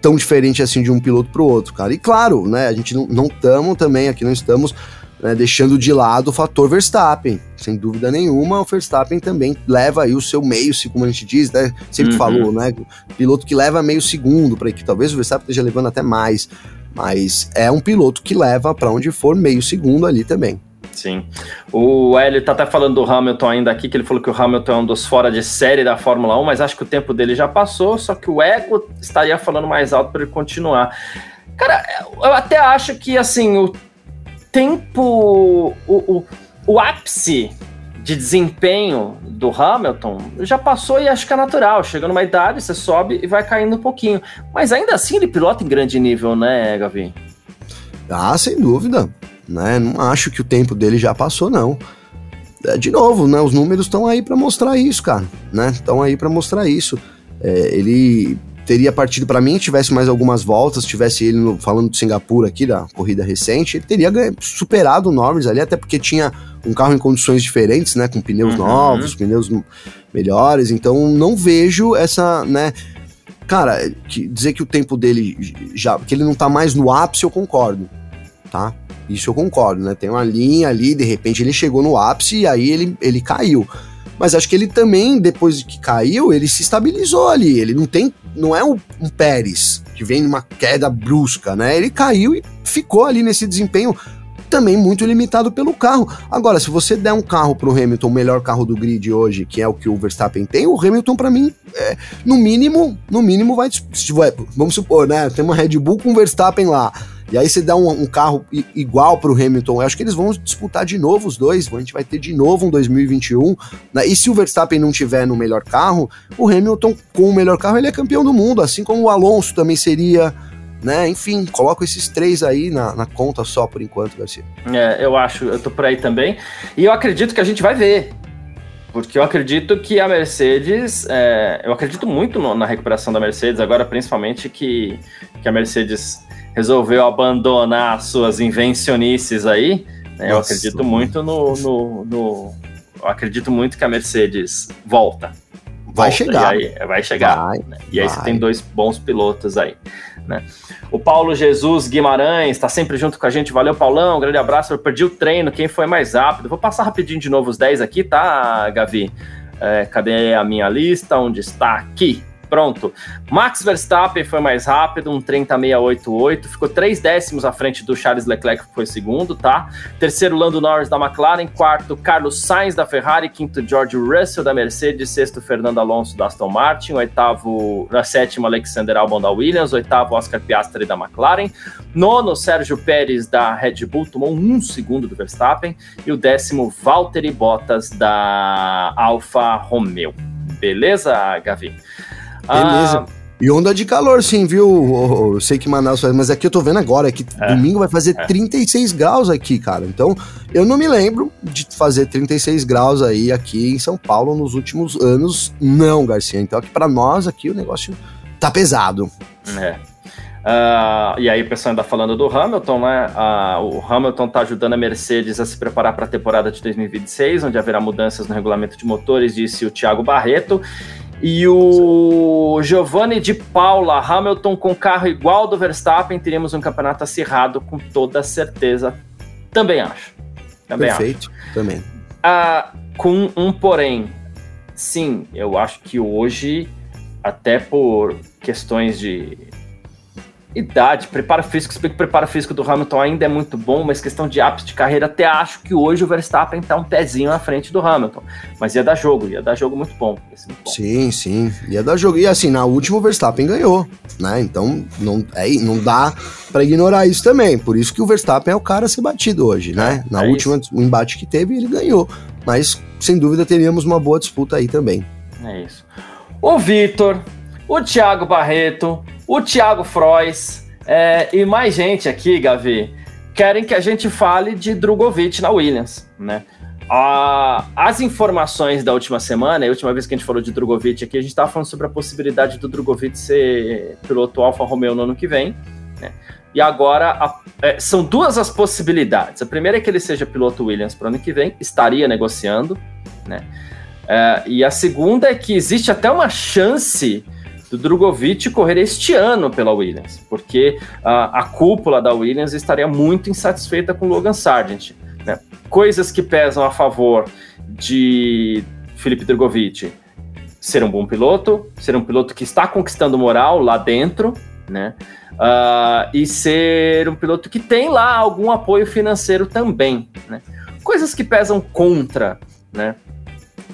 tão diferente assim de um piloto para o outro, cara. E claro, né, a gente não estamos também, aqui não estamos né, deixando de lado o fator Verstappen. Sem dúvida nenhuma, o Verstappen também leva aí o seu meio, como a gente diz, né? Sempre uhum. falou, né? Piloto que leva meio segundo para que talvez o Verstappen esteja levando até mais. Mas é um piloto que leva para onde for meio segundo ali também. Sim. O Hélio tá até falando do Hamilton ainda aqui, que ele falou que o Hamilton é um dos fora de série da Fórmula 1, mas acho que o tempo dele já passou, só que o ego estaria falando mais alto para ele continuar. Cara, eu até acho que, assim, o tempo, o, o, o ápice de desempenho do Hamilton já passou e acho que é natural. Chega numa idade, você sobe e vai caindo um pouquinho. Mas ainda assim ele pilota em grande nível, né, Gavi? Ah, sem dúvida né? Não acho que o tempo dele já passou, não. É, de novo, né? Os números estão aí para mostrar isso, cara, né? Estão aí para mostrar isso. É, ele teria partido para mim, tivesse mais algumas voltas, tivesse ele no, falando de Singapura aqui, da corrida recente, ele teria superado o Norris ali, até porque tinha um carro em condições diferentes, né, com pneus uhum. novos, pneus melhores, então não vejo essa, né, cara, que, dizer que o tempo dele já, que ele não tá mais no ápice, eu concordo, tá? Isso eu concordo, né? Tem uma linha ali, de repente ele chegou no ápice e aí ele, ele caiu. Mas acho que ele também, depois de que caiu, ele se estabilizou ali. Ele não tem. Não é um, um Pérez que vem numa queda brusca, né? Ele caiu e ficou ali nesse desempenho também muito limitado pelo carro. Agora, se você der um carro para o Hamilton, o melhor carro do grid hoje, que é o que o Verstappen tem, o Hamilton para mim, é, no mínimo, no mínimo vai, vamos supor, né, tem uma Red Bull com o Verstappen lá. E aí você dá um, um carro igual para o Hamilton, eu acho que eles vão disputar de novo os dois, a gente vai ter de novo um 2021. Né? E se o Verstappen não tiver no melhor carro, o Hamilton com o melhor carro ele é campeão do mundo, assim como o Alonso também seria né? Enfim, coloco esses três aí na, na, conta só por enquanto, Garcia. É, eu acho, eu tô por aí também. E eu acredito que a gente vai ver. Porque eu acredito que a Mercedes, é, eu acredito muito no, na recuperação da Mercedes, agora principalmente que, que a Mercedes resolveu abandonar suas invencionices aí. Né? Eu acredito muito no, no, no, Eu acredito muito que a Mercedes volta. Vai chegar. Aí, vai chegar. Vai, né? E aí vai. você tem dois bons pilotos aí. Né? O Paulo Jesus Guimarães está sempre junto com a gente. Valeu, Paulão. Um grande abraço. Eu perdi o treino. Quem foi mais rápido? Vou passar rapidinho de novo os 10 aqui, tá, Gavi? É, cadê a minha lista? Onde está? Aqui. Pronto. Max Verstappen foi mais rápido, um 30.688, ficou três décimos à frente do Charles Leclerc, que foi segundo, tá? Terceiro, Lando Norris da McLaren. Quarto, Carlos Sainz da Ferrari. Quinto, George Russell da Mercedes. Sexto, Fernando Alonso da Aston Martin. Oitavo, na sétima, Alexander Albon da Williams. Oitavo, Oscar Piastri da McLaren. Nono, Sérgio Pérez da Red Bull, tomou um segundo do Verstappen. E o décimo, Valtteri Bottas da Alfa Romeo. Beleza, Gavi? Beleza. Ah, e onda de calor, sim, viu? Eu sei que Manaus faz, mas aqui eu tô vendo agora que é, domingo vai fazer é. 36 graus aqui, cara. Então, eu não me lembro de fazer 36 graus aí aqui em São Paulo nos últimos anos, não, Garcia. Então, aqui para nós aqui o negócio tá pesado. É. Uh, e aí o pessoal ainda falando do Hamilton, né? Uh, o Hamilton está ajudando a Mercedes a se preparar para a temporada de 2026, onde haverá mudanças no regulamento de motores, disse o Thiago Barreto. E o Giovanni de Paula, Hamilton com carro igual do Verstappen, teríamos um campeonato acirrado com toda certeza. Também acho. Também Perfeito, acho. também. Ah, com um porém. Sim, eu acho que hoje, até por questões de idade, preparo físico, explico que o preparo físico do Hamilton ainda é muito bom, mas questão de ápice de carreira, até acho que hoje o Verstappen tá um pezinho à frente do Hamilton. Mas ia dar jogo, ia dar jogo muito bom. Muito bom. Sim, sim, ia dar jogo. E assim, na última o Verstappen ganhou, né? Então não, é, não dá para ignorar isso também. Por isso que o Verstappen é o cara a ser batido hoje, né? É, na é última isso. embate que teve, ele ganhou. Mas sem dúvida teríamos uma boa disputa aí também. É isso. O Vitor, o Thiago Barreto, o Thiago Frois é, e mais gente aqui, Gavi, querem que a gente fale de Drogovic na Williams, né? as informações da última semana, a última vez que a gente falou de Drogovic aqui, a gente estava falando sobre a possibilidade do Drogovic ser piloto Alfa Romeo no ano que vem, né? E agora a, é, são duas as possibilidades. A primeira é que ele seja piloto Williams para o ano que vem, estaria negociando, né? É, e a segunda é que existe até uma chance do Drogovic correr este ano pela Williams, porque a, a cúpula da Williams estaria muito insatisfeita com Logan Sargent. Né? Coisas que pesam a favor de Felipe Drogovic ser um bom piloto, ser um piloto que está conquistando moral lá dentro, né? Uh, e ser um piloto que tem lá algum apoio financeiro também, né? Coisas que pesam contra, né?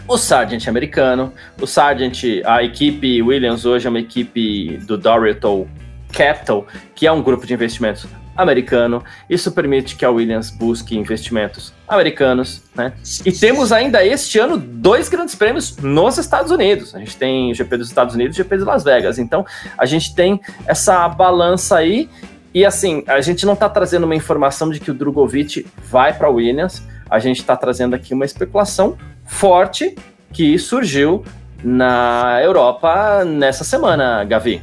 O Sargent americano, o Sargent, a equipe Williams hoje é uma equipe do Dorito Capital, que é um grupo de investimentos americano. Isso permite que a Williams busque investimentos americanos, né? E temos ainda este ano dois grandes prêmios nos Estados Unidos. A gente tem o GP dos Estados Unidos e o GP de Las Vegas. Então, a gente tem essa balança aí. E assim, a gente não está trazendo uma informação de que o Drogovic vai para a Williams. A gente está trazendo aqui uma especulação forte que surgiu na Europa nessa semana, Gavi.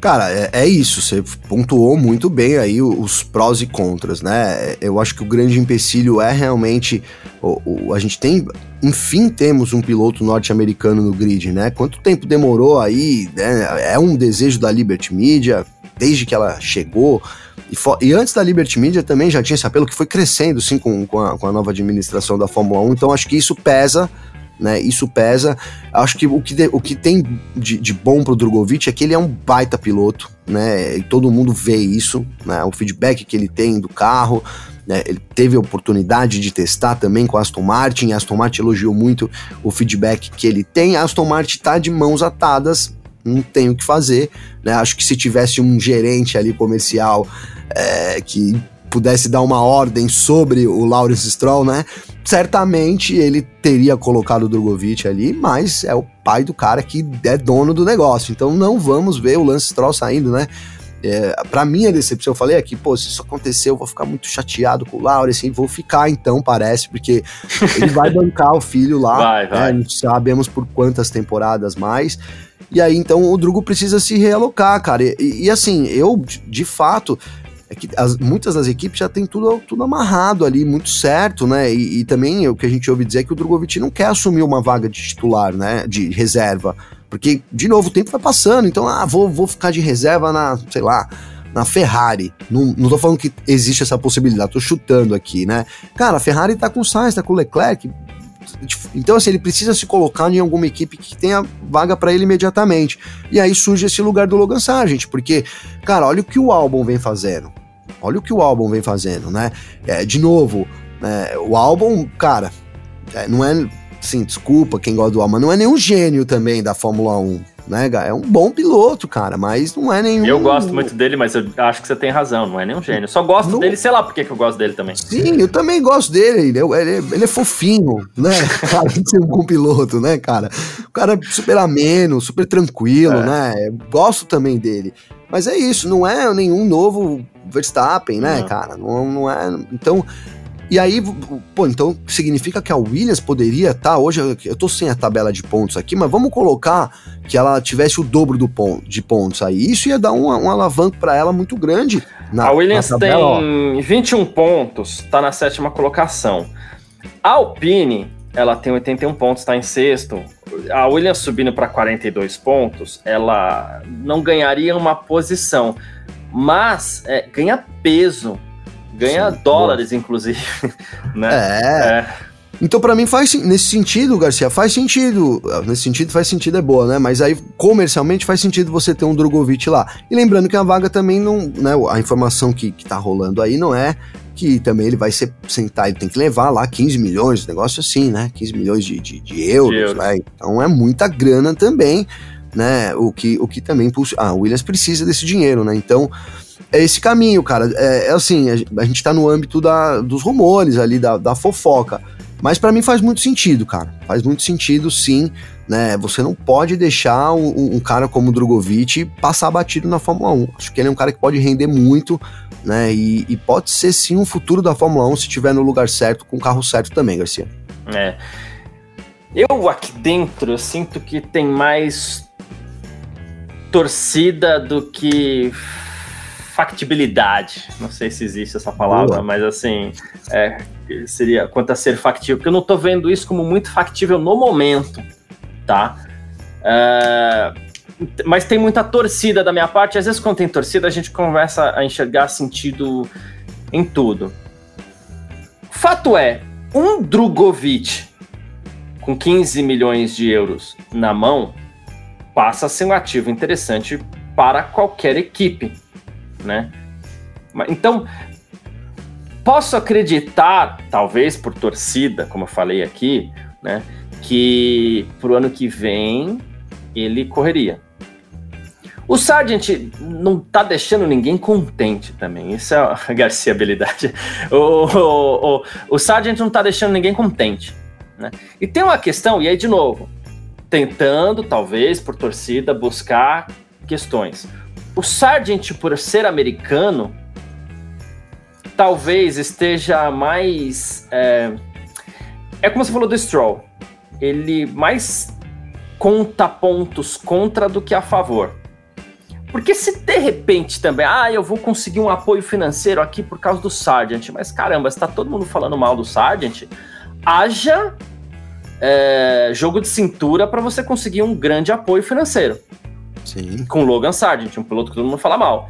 Cara, é, é, isso, você pontuou muito bem aí os prós e contras, né? Eu acho que o grande empecilho é realmente. O, o a gente tem. Enfim, temos um piloto norte-americano no grid, né? Quanto tempo demorou aí? Né? É um desejo da Liberty Media, desde que ela chegou. E, e, antes da Liberty Media também já tinha esse apelo que foi crescendo, sim, com, com, a, com a nova administração da Fórmula 1. Então acho que isso pesa né? Isso pesa. Acho que o que, de, o que tem de, de bom pro Drogovic é que ele é um baita piloto, né? E todo mundo vê isso, né? O feedback que ele tem do carro. né, ele teve a oportunidade de testar também com a Aston Martin, a Aston Martin elogiou muito o feedback que ele tem, a Aston Martin está de mãos atadas, não tem o que fazer, né, acho que se tivesse um gerente ali comercial é, que pudesse dar uma ordem sobre o Lawrence Stroll, né, certamente ele teria colocado o Drogovic ali, mas é o pai do cara que é dono do negócio, então não vamos ver o Lance Stroll saindo, né, é, para mim, a decepção, eu falei aqui, pô, se isso acontecer, eu vou ficar muito chateado com o Laura, assim, vou ficar então, parece, porque ele vai bancar o filho lá, vai, vai. Né, sabemos por quantas temporadas mais, e aí então o Drugo precisa se realocar, cara, e, e assim, eu, de fato, é que as, muitas das equipes já tem tudo, tudo amarrado ali, muito certo, né? E, e, também o que a gente ouve dizer é que o Drogovic não quer assumir uma vaga de titular, né? De reserva. Porque, de novo, o tempo vai passando, então, ah, vou, vou ficar de reserva na, sei lá, na Ferrari. Não, não tô falando que existe essa possibilidade, tô chutando aqui, né? Cara, a Ferrari tá com o Sainz, tá com o Leclerc. Então, assim, ele precisa se colocar em alguma equipe que tenha vaga para ele imediatamente. E aí surge esse lugar do Logan Sargent, porque, cara, olha o que o álbum vem fazendo. Olha o que o álbum vem fazendo, né? É, de novo, é, o álbum, cara, é, não é Sim, desculpa quem gosta do Alma, não é nenhum gênio também da Fórmula 1, né, É um bom piloto, cara, mas não é nenhum. Eu gosto muito dele, mas eu acho que você tem razão, não é nenhum gênio. só gosto não... dele, sei lá por que eu gosto dele também. Sim, eu também gosto dele, ele é, ele é, ele é fofinho, né? [LAUGHS] Além de ser um bom piloto, né, cara? O cara é super ameno, super tranquilo, é. né? Eu gosto também dele. Mas é isso, não é nenhum novo Verstappen, né, cara? Não, não é. Então, e aí, pô, então significa que a Williams poderia estar. Tá, hoje eu tô sem a tabela de pontos aqui, mas vamos colocar que ela tivesse o dobro do ponto, de pontos aí. Isso ia dar um, um alavanco para ela muito grande. Na, a Williams tabela, tem ó. 21 pontos, tá na sétima colocação. A Alpine, ela tem 81 pontos, tá em sexto. A Williams subindo para 42 pontos, ela não ganharia uma posição, mas é, ganha peso Ganha Sim, dólares, boa. inclusive. [LAUGHS] né? É. é. Então, para mim, faz nesse sentido, Garcia, faz sentido. Nesse sentido, faz sentido, é boa, né? Mas aí, comercialmente, faz sentido você ter um Drogovic lá. E lembrando que a vaga também não. Né, a informação que, que tá rolando aí não é que também ele vai ser, sentar, ele tem que levar lá 15 milhões, negócio assim, né? 15 milhões de, de, de euros, de euros. né? Então é muita grana também, né? O que, o que também. Ah, o Williams precisa desse dinheiro, né? Então é esse caminho, cara. É, é assim, a, a, gente tá no âmbito da, dos rumores ali, da, da fofoca. Mas para mim faz muito sentido, cara. Faz muito sentido, sim. Né? Você não pode deixar um, um, cara como o Drogovic passar batido na Fórmula 1. Acho que ele é um cara que pode render muito, né? E, e pode ser sim um futuro da Fórmula 1 se estiver no lugar certo, com o carro certo também, Garcia. É. Eu aqui dentro eu sinto que tem mais torcida do que factibilidade. Não sei se existe essa palavra, Boa. mas assim, é, seria quanto a ser factível, porque eu não estou vendo isso como muito factível no momento, tá? É, mas tem muita torcida da minha parte. Às vezes, quando tem torcida, a gente começa a enxergar sentido em tudo. Fato é, um Drogovic com 15 milhões de euros na mão passa a ser um ativo interessante para qualquer equipe né? Então, posso acreditar, talvez por torcida, como eu falei aqui, né, que pro ano que vem ele correria. O Sargent não tá deixando ninguém contente também. Isso é a [LAUGHS] Garcia habilidade. O, o, o, o Sargent não tá deixando ninguém contente. Né? E tem uma questão, e aí de novo, tentando, talvez, por torcida, buscar questões. O Sargent, por ser americano, talvez esteja mais. É, é como você falou do Stroll. Ele mais conta pontos contra do que a favor. Porque se de repente também, ah, eu vou conseguir um apoio financeiro aqui por causa do Sargent, mas caramba, está todo mundo falando mal do Sargent, haja é, jogo de cintura para você conseguir um grande apoio financeiro. Sim. Com Logan Sargent, um piloto que todo mundo fala mal.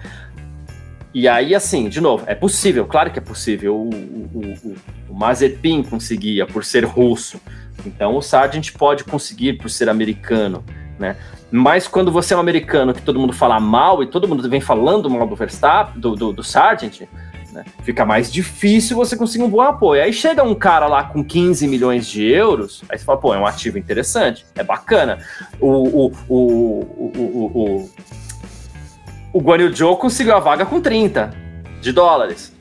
E aí, assim, de novo, é possível, claro que é possível. O, o, o, o Mazepin conseguia por ser russo. Então o Sargent pode conseguir por ser americano, né? Mas quando você é um americano que todo mundo fala mal e todo mundo vem falando mal do Verstappen, do, do, do Sargent, Né? Fica mais difícil você conseguir um bom apoio. Aí chega um cara lá com 15 milhões de euros, aí você fala, pô, é um ativo interessante, é bacana. O, o, o, o, o, o, o Guan Yu Zhou conseguiu a vaga com 30 de dólares.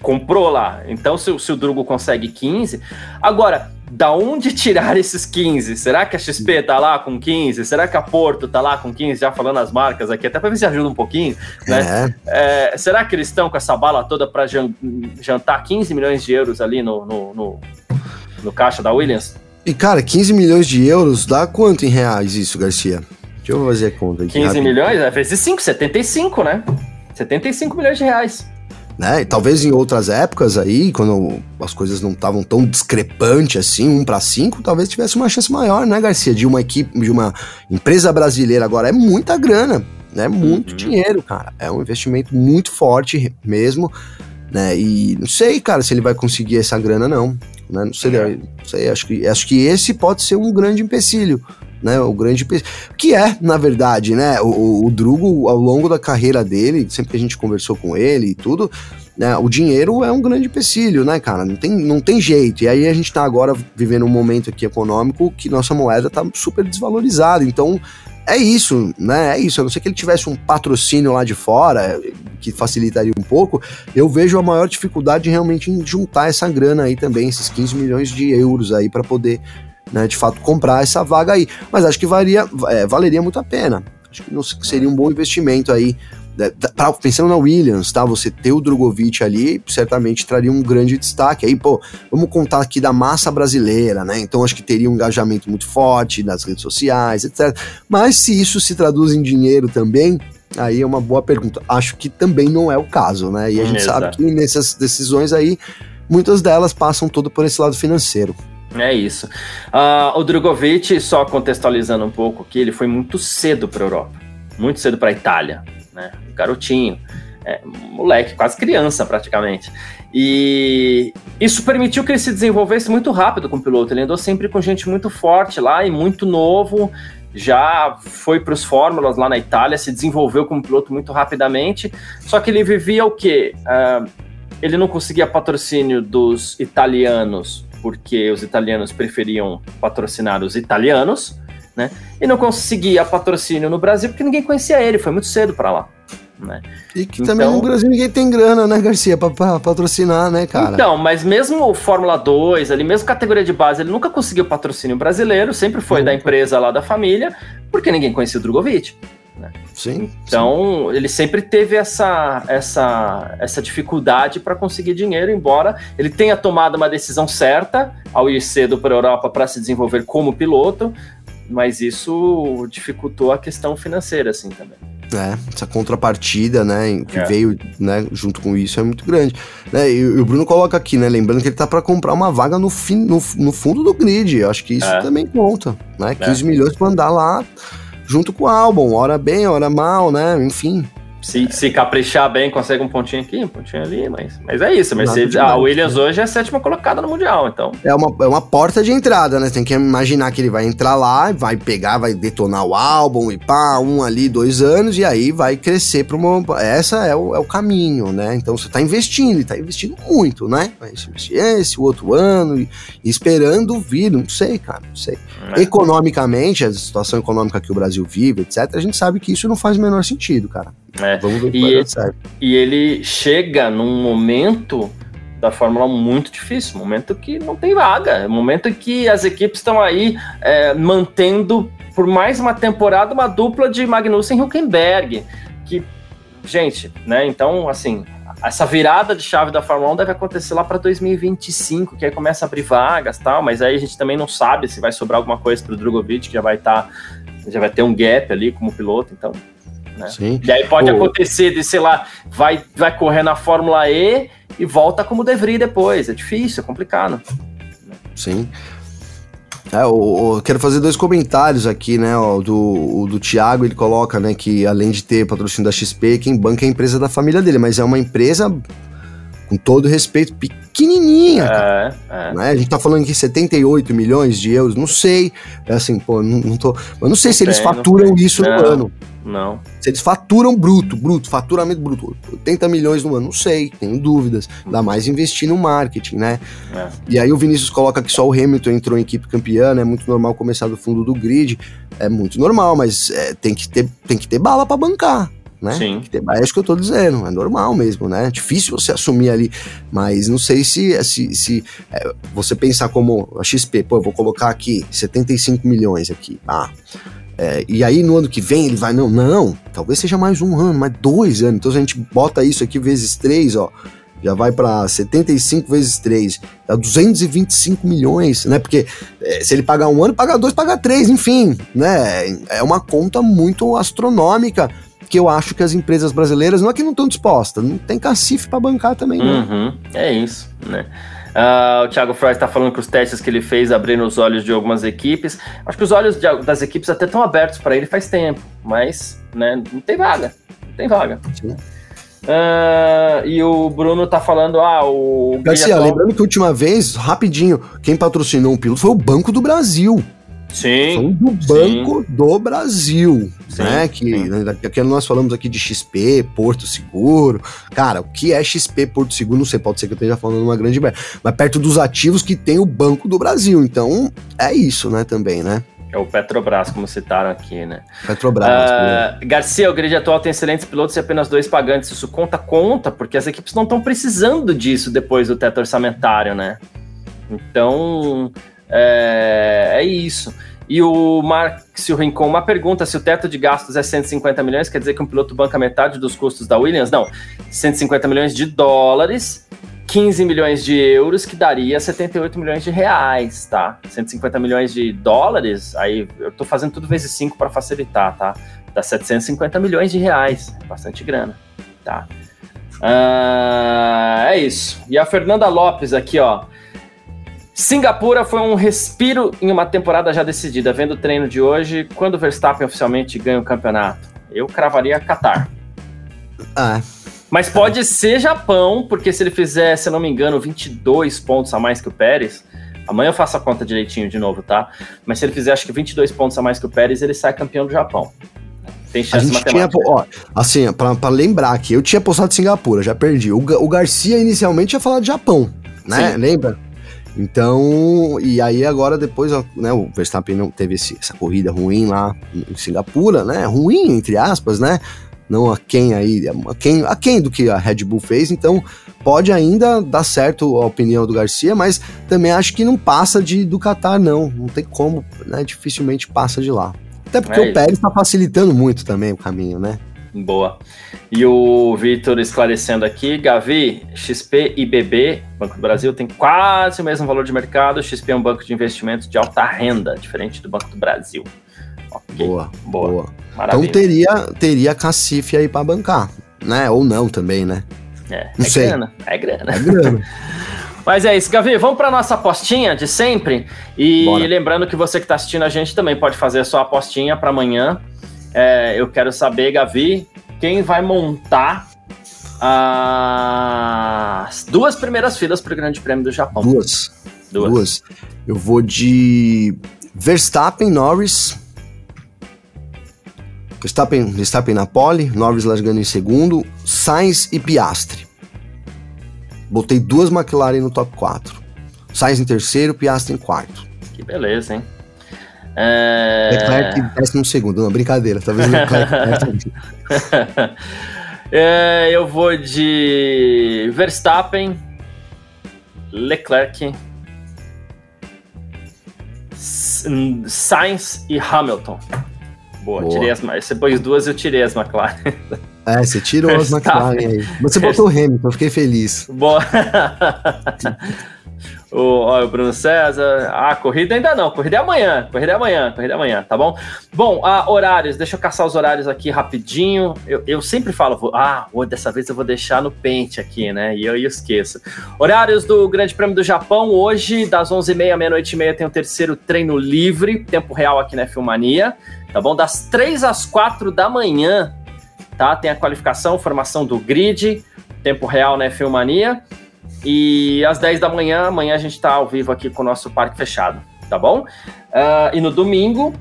Comprou lá. Então, se, se o Drugo consegue 15. Agora, da onde tirar esses 15? Será que a XP tá lá com 15? Será que a Porto tá lá com 15? Já falando as marcas aqui, até para ver se ajuda um pouquinho, né? É. É, será que eles estão com essa bala toda para jantar 15 milhões de euros ali no, no, no, no, caixa da Williams? E cara, 15 milhões de euros dá quanto em reais isso, Garcia? Deixa eu fazer a conta aqui. 15 rápido. milhões? É vezes 5, 75, né? 75 milhões de reais né? E talvez em outras épocas aí, quando as coisas não estavam tão discrepantes assim, um para cinco, talvez tivesse uma chance maior, né, Garcia? De uma equipe, de uma empresa brasileira agora é muita grana, né? Muito uhum. dinheiro, cara. É um investimento muito forte mesmo, né? E não sei, cara, se ele vai conseguir essa grana não, né? Não sei, é. não sei. Acho que acho que esse pode ser um grande empecilho né? O grande que é, na verdade, né? O, o Drugo, ao longo da carreira dele, sempre que a gente conversou com ele e tudo, né? O dinheiro é um grande empecilho, né, cara? Não tem, não tem jeito. E aí a gente tá agora vivendo um momento aqui econômico que nossa moeda tá super desvalorizada. Então, é isso, né? É isso. A não ser que ele tivesse um patrocínio lá de fora, que facilitaria um pouco, eu vejo a maior dificuldade realmente em juntar essa grana aí também, esses 15 milhões de euros aí para poder né, de fato comprar essa vaga aí. Mas acho que varia, é, valeria muito a pena. Acho que seria um bom investimento aí. Né, pra, pensando na Williams, tá? Você ter o Drogovic ali certamente traria um grande destaque. Aí, pô, vamos contar aqui da massa brasileira, né? Então acho que teria um engajamento muito forte nas redes sociais, etc. Mas se isso se traduz em dinheiro também, aí é uma boa pergunta. Acho que também não é o caso, né? E a gente Exato. sabe que nessas decisões aí, muitas delas passam todo por esse lado financeiro. É isso. Uh, o Drogovic, só contextualizando um pouco aqui, ele foi muito cedo para a Europa, muito cedo para a Itália, né? Garotinho, é, moleque, quase criança praticamente. E isso permitiu que ele se desenvolvesse muito rápido com o piloto. Ele andou sempre com gente muito forte lá e muito novo. Já foi para os Fórmulas lá na Itália, se desenvolveu como piloto muito rapidamente. Só que ele vivia o quê? Uh, ele não conseguia patrocínio dos italianos porque os italianos preferiam patrocinar os italianos, né? E não conseguia patrocínio no Brasil porque ninguém conhecia ele, foi muito cedo para lá. Né? E que então, também no Brasil ninguém tem grana, né, Garcia, pra, patrocinar, né, cara? Então, mas mesmo o Fórmula 2, ali, mesmo categoria de base, ele nunca conseguiu patrocínio brasileiro, sempre foi da empresa lá da família, porque ninguém conhecia o Drogovic. Né? Sim. Então, sim. ele sempre teve essa, essa, essa dificuldade para conseguir dinheiro, embora ele tenha tomado uma decisão certa ao ir cedo para a Europa para se desenvolver como piloto, mas isso dificultou a questão financeira, assim, também. É, essa contrapartida, né, que é. veio, né, junto com isso é muito grande. Né, e, e, o Bruno coloca aqui, né, lembrando que ele tá para comprar uma vaga no, fim, no, no fundo do grid, eu acho que isso é. também conta, né, 15 é. milhões para andar lá junto com o álbum, hora bem, hora mal, né? Enfim. Se, se caprichar bem, consegue um pontinho aqui, um pontinho ali, mas, mas é isso. Mercedes, a Williams hoje é a sétima colocada no Mundial, então. É uma, é uma porta de entrada, né? Tem que imaginar que ele vai entrar lá, vai pegar, vai detonar o álbum e pá, um ali, dois anos, e aí vai crescer para uma. Essa é o, é o caminho, né? Então você tá investindo, e tá investindo muito, né? Esse, o outro ano, e, e esperando vir, não sei, cara, não sei. É. Economicamente, a situação econômica que o Brasil vive, etc., a gente sabe que isso não faz o menor sentido, cara. É. Vamos ver e, e ele chega num momento da Fórmula 1 muito difícil, momento que não tem vaga, momento que as equipes estão aí é, mantendo por mais uma temporada uma dupla de Magnussen e Huckenberg, que, gente, né, então, assim, essa virada de chave da Fórmula 1 deve acontecer lá para 2025, que aí começa a abrir vagas tal, mas aí a gente também não sabe se vai sobrar alguma coisa para o Drogovic, que já vai estar, tá, já vai ter um gap ali como piloto, então né? Sim. E aí pode Pô. acontecer de, sei lá, vai, vai correr na Fórmula E e volta como deveria depois. É difícil, é complicado. Sim. É, eu, eu, quero fazer dois comentários aqui, né? Ó, do, o do Thiago, ele coloca, né, que além de ter patrocínio da XP, quem banca é a empresa da família dele, mas é uma empresa com todo respeito, pequenininha. É, é. Né? A gente tá falando aqui 78 milhões de euros, não sei. É assim, pô, não, não tô. Eu não sei não se eles faturam isso não, no ano. Não. Se eles faturam bruto, bruto, faturamento bruto, 80 milhões no ano, não sei, tenho dúvidas. Dá mais investir no marketing, né? É. E aí o Vinícius coloca que só o Hamilton entrou em equipe campeã, né? É muito normal começar do fundo do grid. É muito normal, mas é, tem, que ter, tem que ter bala para bancar né? Sim. É isso que eu tô dizendo, é normal mesmo, né? É difícil você assumir ali, mas não sei se, se, se é, você pensar como a XP, pô, eu vou colocar aqui 75 milhões aqui, ah, é, e aí no ano que vem ele vai, não, não, talvez seja mais um ano, mais dois anos, então se a gente bota isso aqui vezes três, ó, já vai para 75 vezes 3, dá 225 milhões, né? Porque é, se ele pagar um ano, paga dois, paga três, enfim, né? É uma conta muito astronômica que eu acho que as empresas brasileiras não é que não estão dispostas, não tem cacife para bancar também, não. Uhum, é isso, né? Uh, o Thiago Freud está falando que os testes que ele fez abriram os olhos de algumas equipes. Acho que os olhos de, das equipes até estão abertos para ele faz tempo, mas né, não tem vaga. Não tem vaga. Uh, e o Bruno tá falando, ah, o. Garcia, lembrando que a última vez, rapidinho, quem patrocinou um piloto foi o Banco do Brasil. Sim. do Banco sim. do Brasil, sim, né? Que, né, que nós falamos aqui de XP, Porto Seguro. Cara, o que é XP, Porto Seguro? Não sei, pode ser que eu esteja falando uma grande merda. Mas perto dos ativos que tem o Banco do Brasil. Então, é isso, né, também, né? É o Petrobras, como citaram aqui, né? Petrobras. Uh, Garcia, o grid atual tem excelentes pilotos e apenas dois pagantes. Isso conta, conta, porque as equipes não estão precisando disso depois do teto orçamentário, né? Então, é, é isso. E o Marcio Rincon, uma pergunta: se o teto de gastos é 150 milhões, quer dizer que um piloto banca metade dos custos da Williams? Não, 150 milhões de dólares, 15 milhões de euros, que daria 78 milhões de reais, tá? 150 milhões de dólares, aí eu tô fazendo tudo vezes 5 para facilitar, tá? Dá 750 milhões de reais, bastante grana, tá? Uh, é isso. E a Fernanda Lopes aqui, ó. Singapura foi um respiro em uma temporada já decidida. Vendo o treino de hoje, quando o Verstappen oficialmente ganha o campeonato? Eu cravaria Qatar. Ah. Mas pode ser Japão, porque se ele fizer, se eu não me engano, 22 pontos a mais que o Pérez, amanhã eu faço a conta direitinho de novo, tá? Mas se ele fizer, acho que 22 pontos a mais que o Pérez, ele sai campeão do Japão. Tem chance a gente tinha, ó, assim, pra, pra lembrar que eu tinha postado Singapura, já perdi. O, o Garcia inicialmente ia falar de Japão, né? Sim. Lembra? Então, e aí agora depois, né, o Verstappen não teve esse, essa corrida ruim lá em Singapura, né? Ruim, entre aspas, né? Não a quem aí, a quem, a quem do que a Red Bull fez, então pode ainda dar certo a opinião do Garcia, mas também acho que não passa de do Qatar, não. Não tem como, né? Dificilmente passa de lá. Até porque é o Pérez está facilitando muito também o caminho, né? Boa. E o Vitor esclarecendo aqui, Gavi, XP e BB, Banco do Brasil, tem quase o mesmo valor de mercado. XP é um banco de investimentos de alta renda, diferente do Banco do Brasil. Okay. Boa, boa. boa. Então teria, teria cacife aí para bancar, né? Ou não também, né? É, não é sei. grana. É grana. É grana. [LAUGHS] Mas é isso, Gavi, vamos para nossa apostinha de sempre. E Bora. lembrando que você que está assistindo a gente também pode fazer a sua apostinha para amanhã é, eu quero saber, Gavi, quem vai montar as duas primeiras filas para o Grande Prêmio do Japão? Duas. Duas. Duas. Eu vou de Verstappen, Norris. Verstappen, Verstappen na pole, Norris largando em segundo, Sainz e Piastri. Botei duas McLaren no top 4. Sainz em terceiro, Piastri em quarto. Que beleza, hein? É... Leclerc décimo segundo, não, brincadeira, talvez Leclerc [LAUGHS] é, Eu vou de Verstappen, Leclerc, Sainz e Hamilton. Boa, Boa. tirei as Você pôs duas, eu tirei as McLaren. É, você tirou as [LAUGHS] McLaren aí. Mas você botou o Hamilton, eu fiquei feliz. Boa. [LAUGHS] O, ó, o Bruno César. Ah, corrida ainda não. Corrida é amanhã. Corrida é amanhã. Corrida é amanhã, tá bom? Bom, ah, horários. Deixa eu caçar os horários aqui rapidinho. Eu, eu sempre falo, vou, ah, dessa vez eu vou deixar no pente aqui, né? E eu, eu esqueço. Horários do Grande Prêmio do Japão. Hoje, das 11h30 à meia-noite e meia, tem o terceiro treino livre. Tempo real aqui na Filmania. Tá bom? Das 3 às 4 da manhã, tá? Tem a qualificação, formação do grid tempo real na F1 Mania. E às 10 da manhã, amanhã a gente está ao vivo aqui com o nosso parque fechado, tá bom? Uh, e no domingo,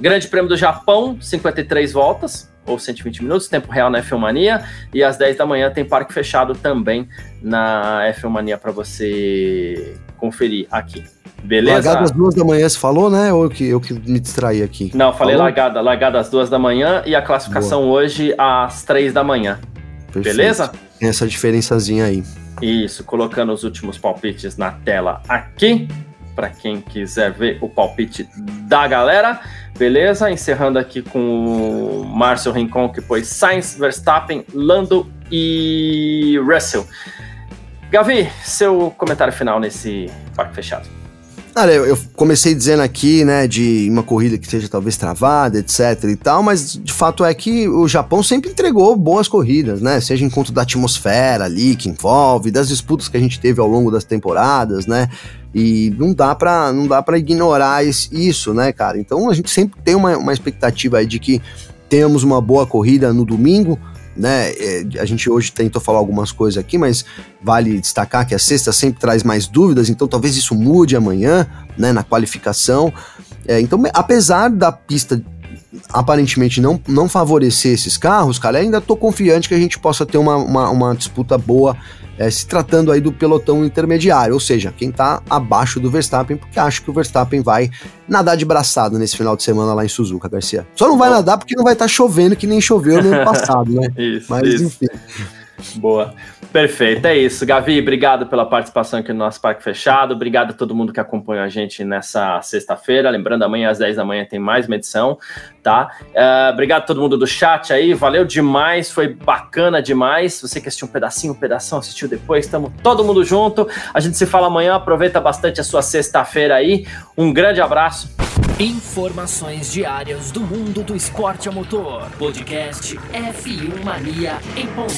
Grande Prêmio do Japão, 53 voltas, ou 120 minutos, tempo real na F1 Mania. E às 10 da manhã tem parque fechado também na F1 Mania para você conferir aqui. Beleza? Largada às duas da manhã, você falou, né? Ou eu que, eu que me distraí aqui? Não, falei largada, largada às duas da manhã e a classificação Boa. hoje às três da manhã. Perfeito. Beleza? Tem essa diferençazinha aí. Isso, colocando os últimos palpites na tela aqui, para quem quiser ver o palpite da galera. Beleza? Encerrando aqui com o Márcio Rincon, que foi Sainz, Verstappen, Lando e Russell. Gavi, seu comentário final nesse parque fechado. Eu, eu, comecei dizendo aqui, né, de uma corrida que seja talvez travada, etc e tal, mas de fato é que o Japão sempre entregou boas corridas, né, seja em conta da atmosfera ali que envolve, das disputas que a gente teve ao longo das temporadas, né, e não dá para não dá para ignorar isso, né, cara. Então a gente sempre tem uma, uma expectativa aí de que tenhamos uma boa corrida no domingo, né? É, a gente hoje tentou falar algumas coisas aqui, mas vale destacar que a sexta sempre traz mais dúvidas, então talvez isso mude amanhã, né, na qualificação. É, então, apesar da pista aparentemente não, não favorecer esses carros, cara, ainda tô confiante que a gente possa ter uma, uma, uma disputa boa é, se tratando aí do pelotão intermediário, ou seja, quem está abaixo do Verstappen, porque acho que o Verstappen vai nadar de braçado nesse final de semana lá em Suzuka, Garcia. Só não vai nadar porque não vai estar tá chovendo que nem choveu no ano [LAUGHS] passado, né? isso, Mas isso. enfim. Boa. Perfeito, é isso. Gavi, obrigado pela participação aqui no nosso Parque Fechado. Obrigado a todo mundo que acompanhou a gente nessa sexta-feira. Lembrando, amanhã às 10 da manhã tem mais uma edição, tá? Uh, obrigado a todo mundo do chat aí. Valeu demais, foi bacana demais. Você que assistiu um pedacinho, um pedação, assistiu depois, estamos todo mundo junto. A gente se fala amanhã. Aproveita bastante a sua sexta-feira aí. Um grande abraço. Informações diárias do mundo do esporte a motor. Podcast F1 Mania em ponto.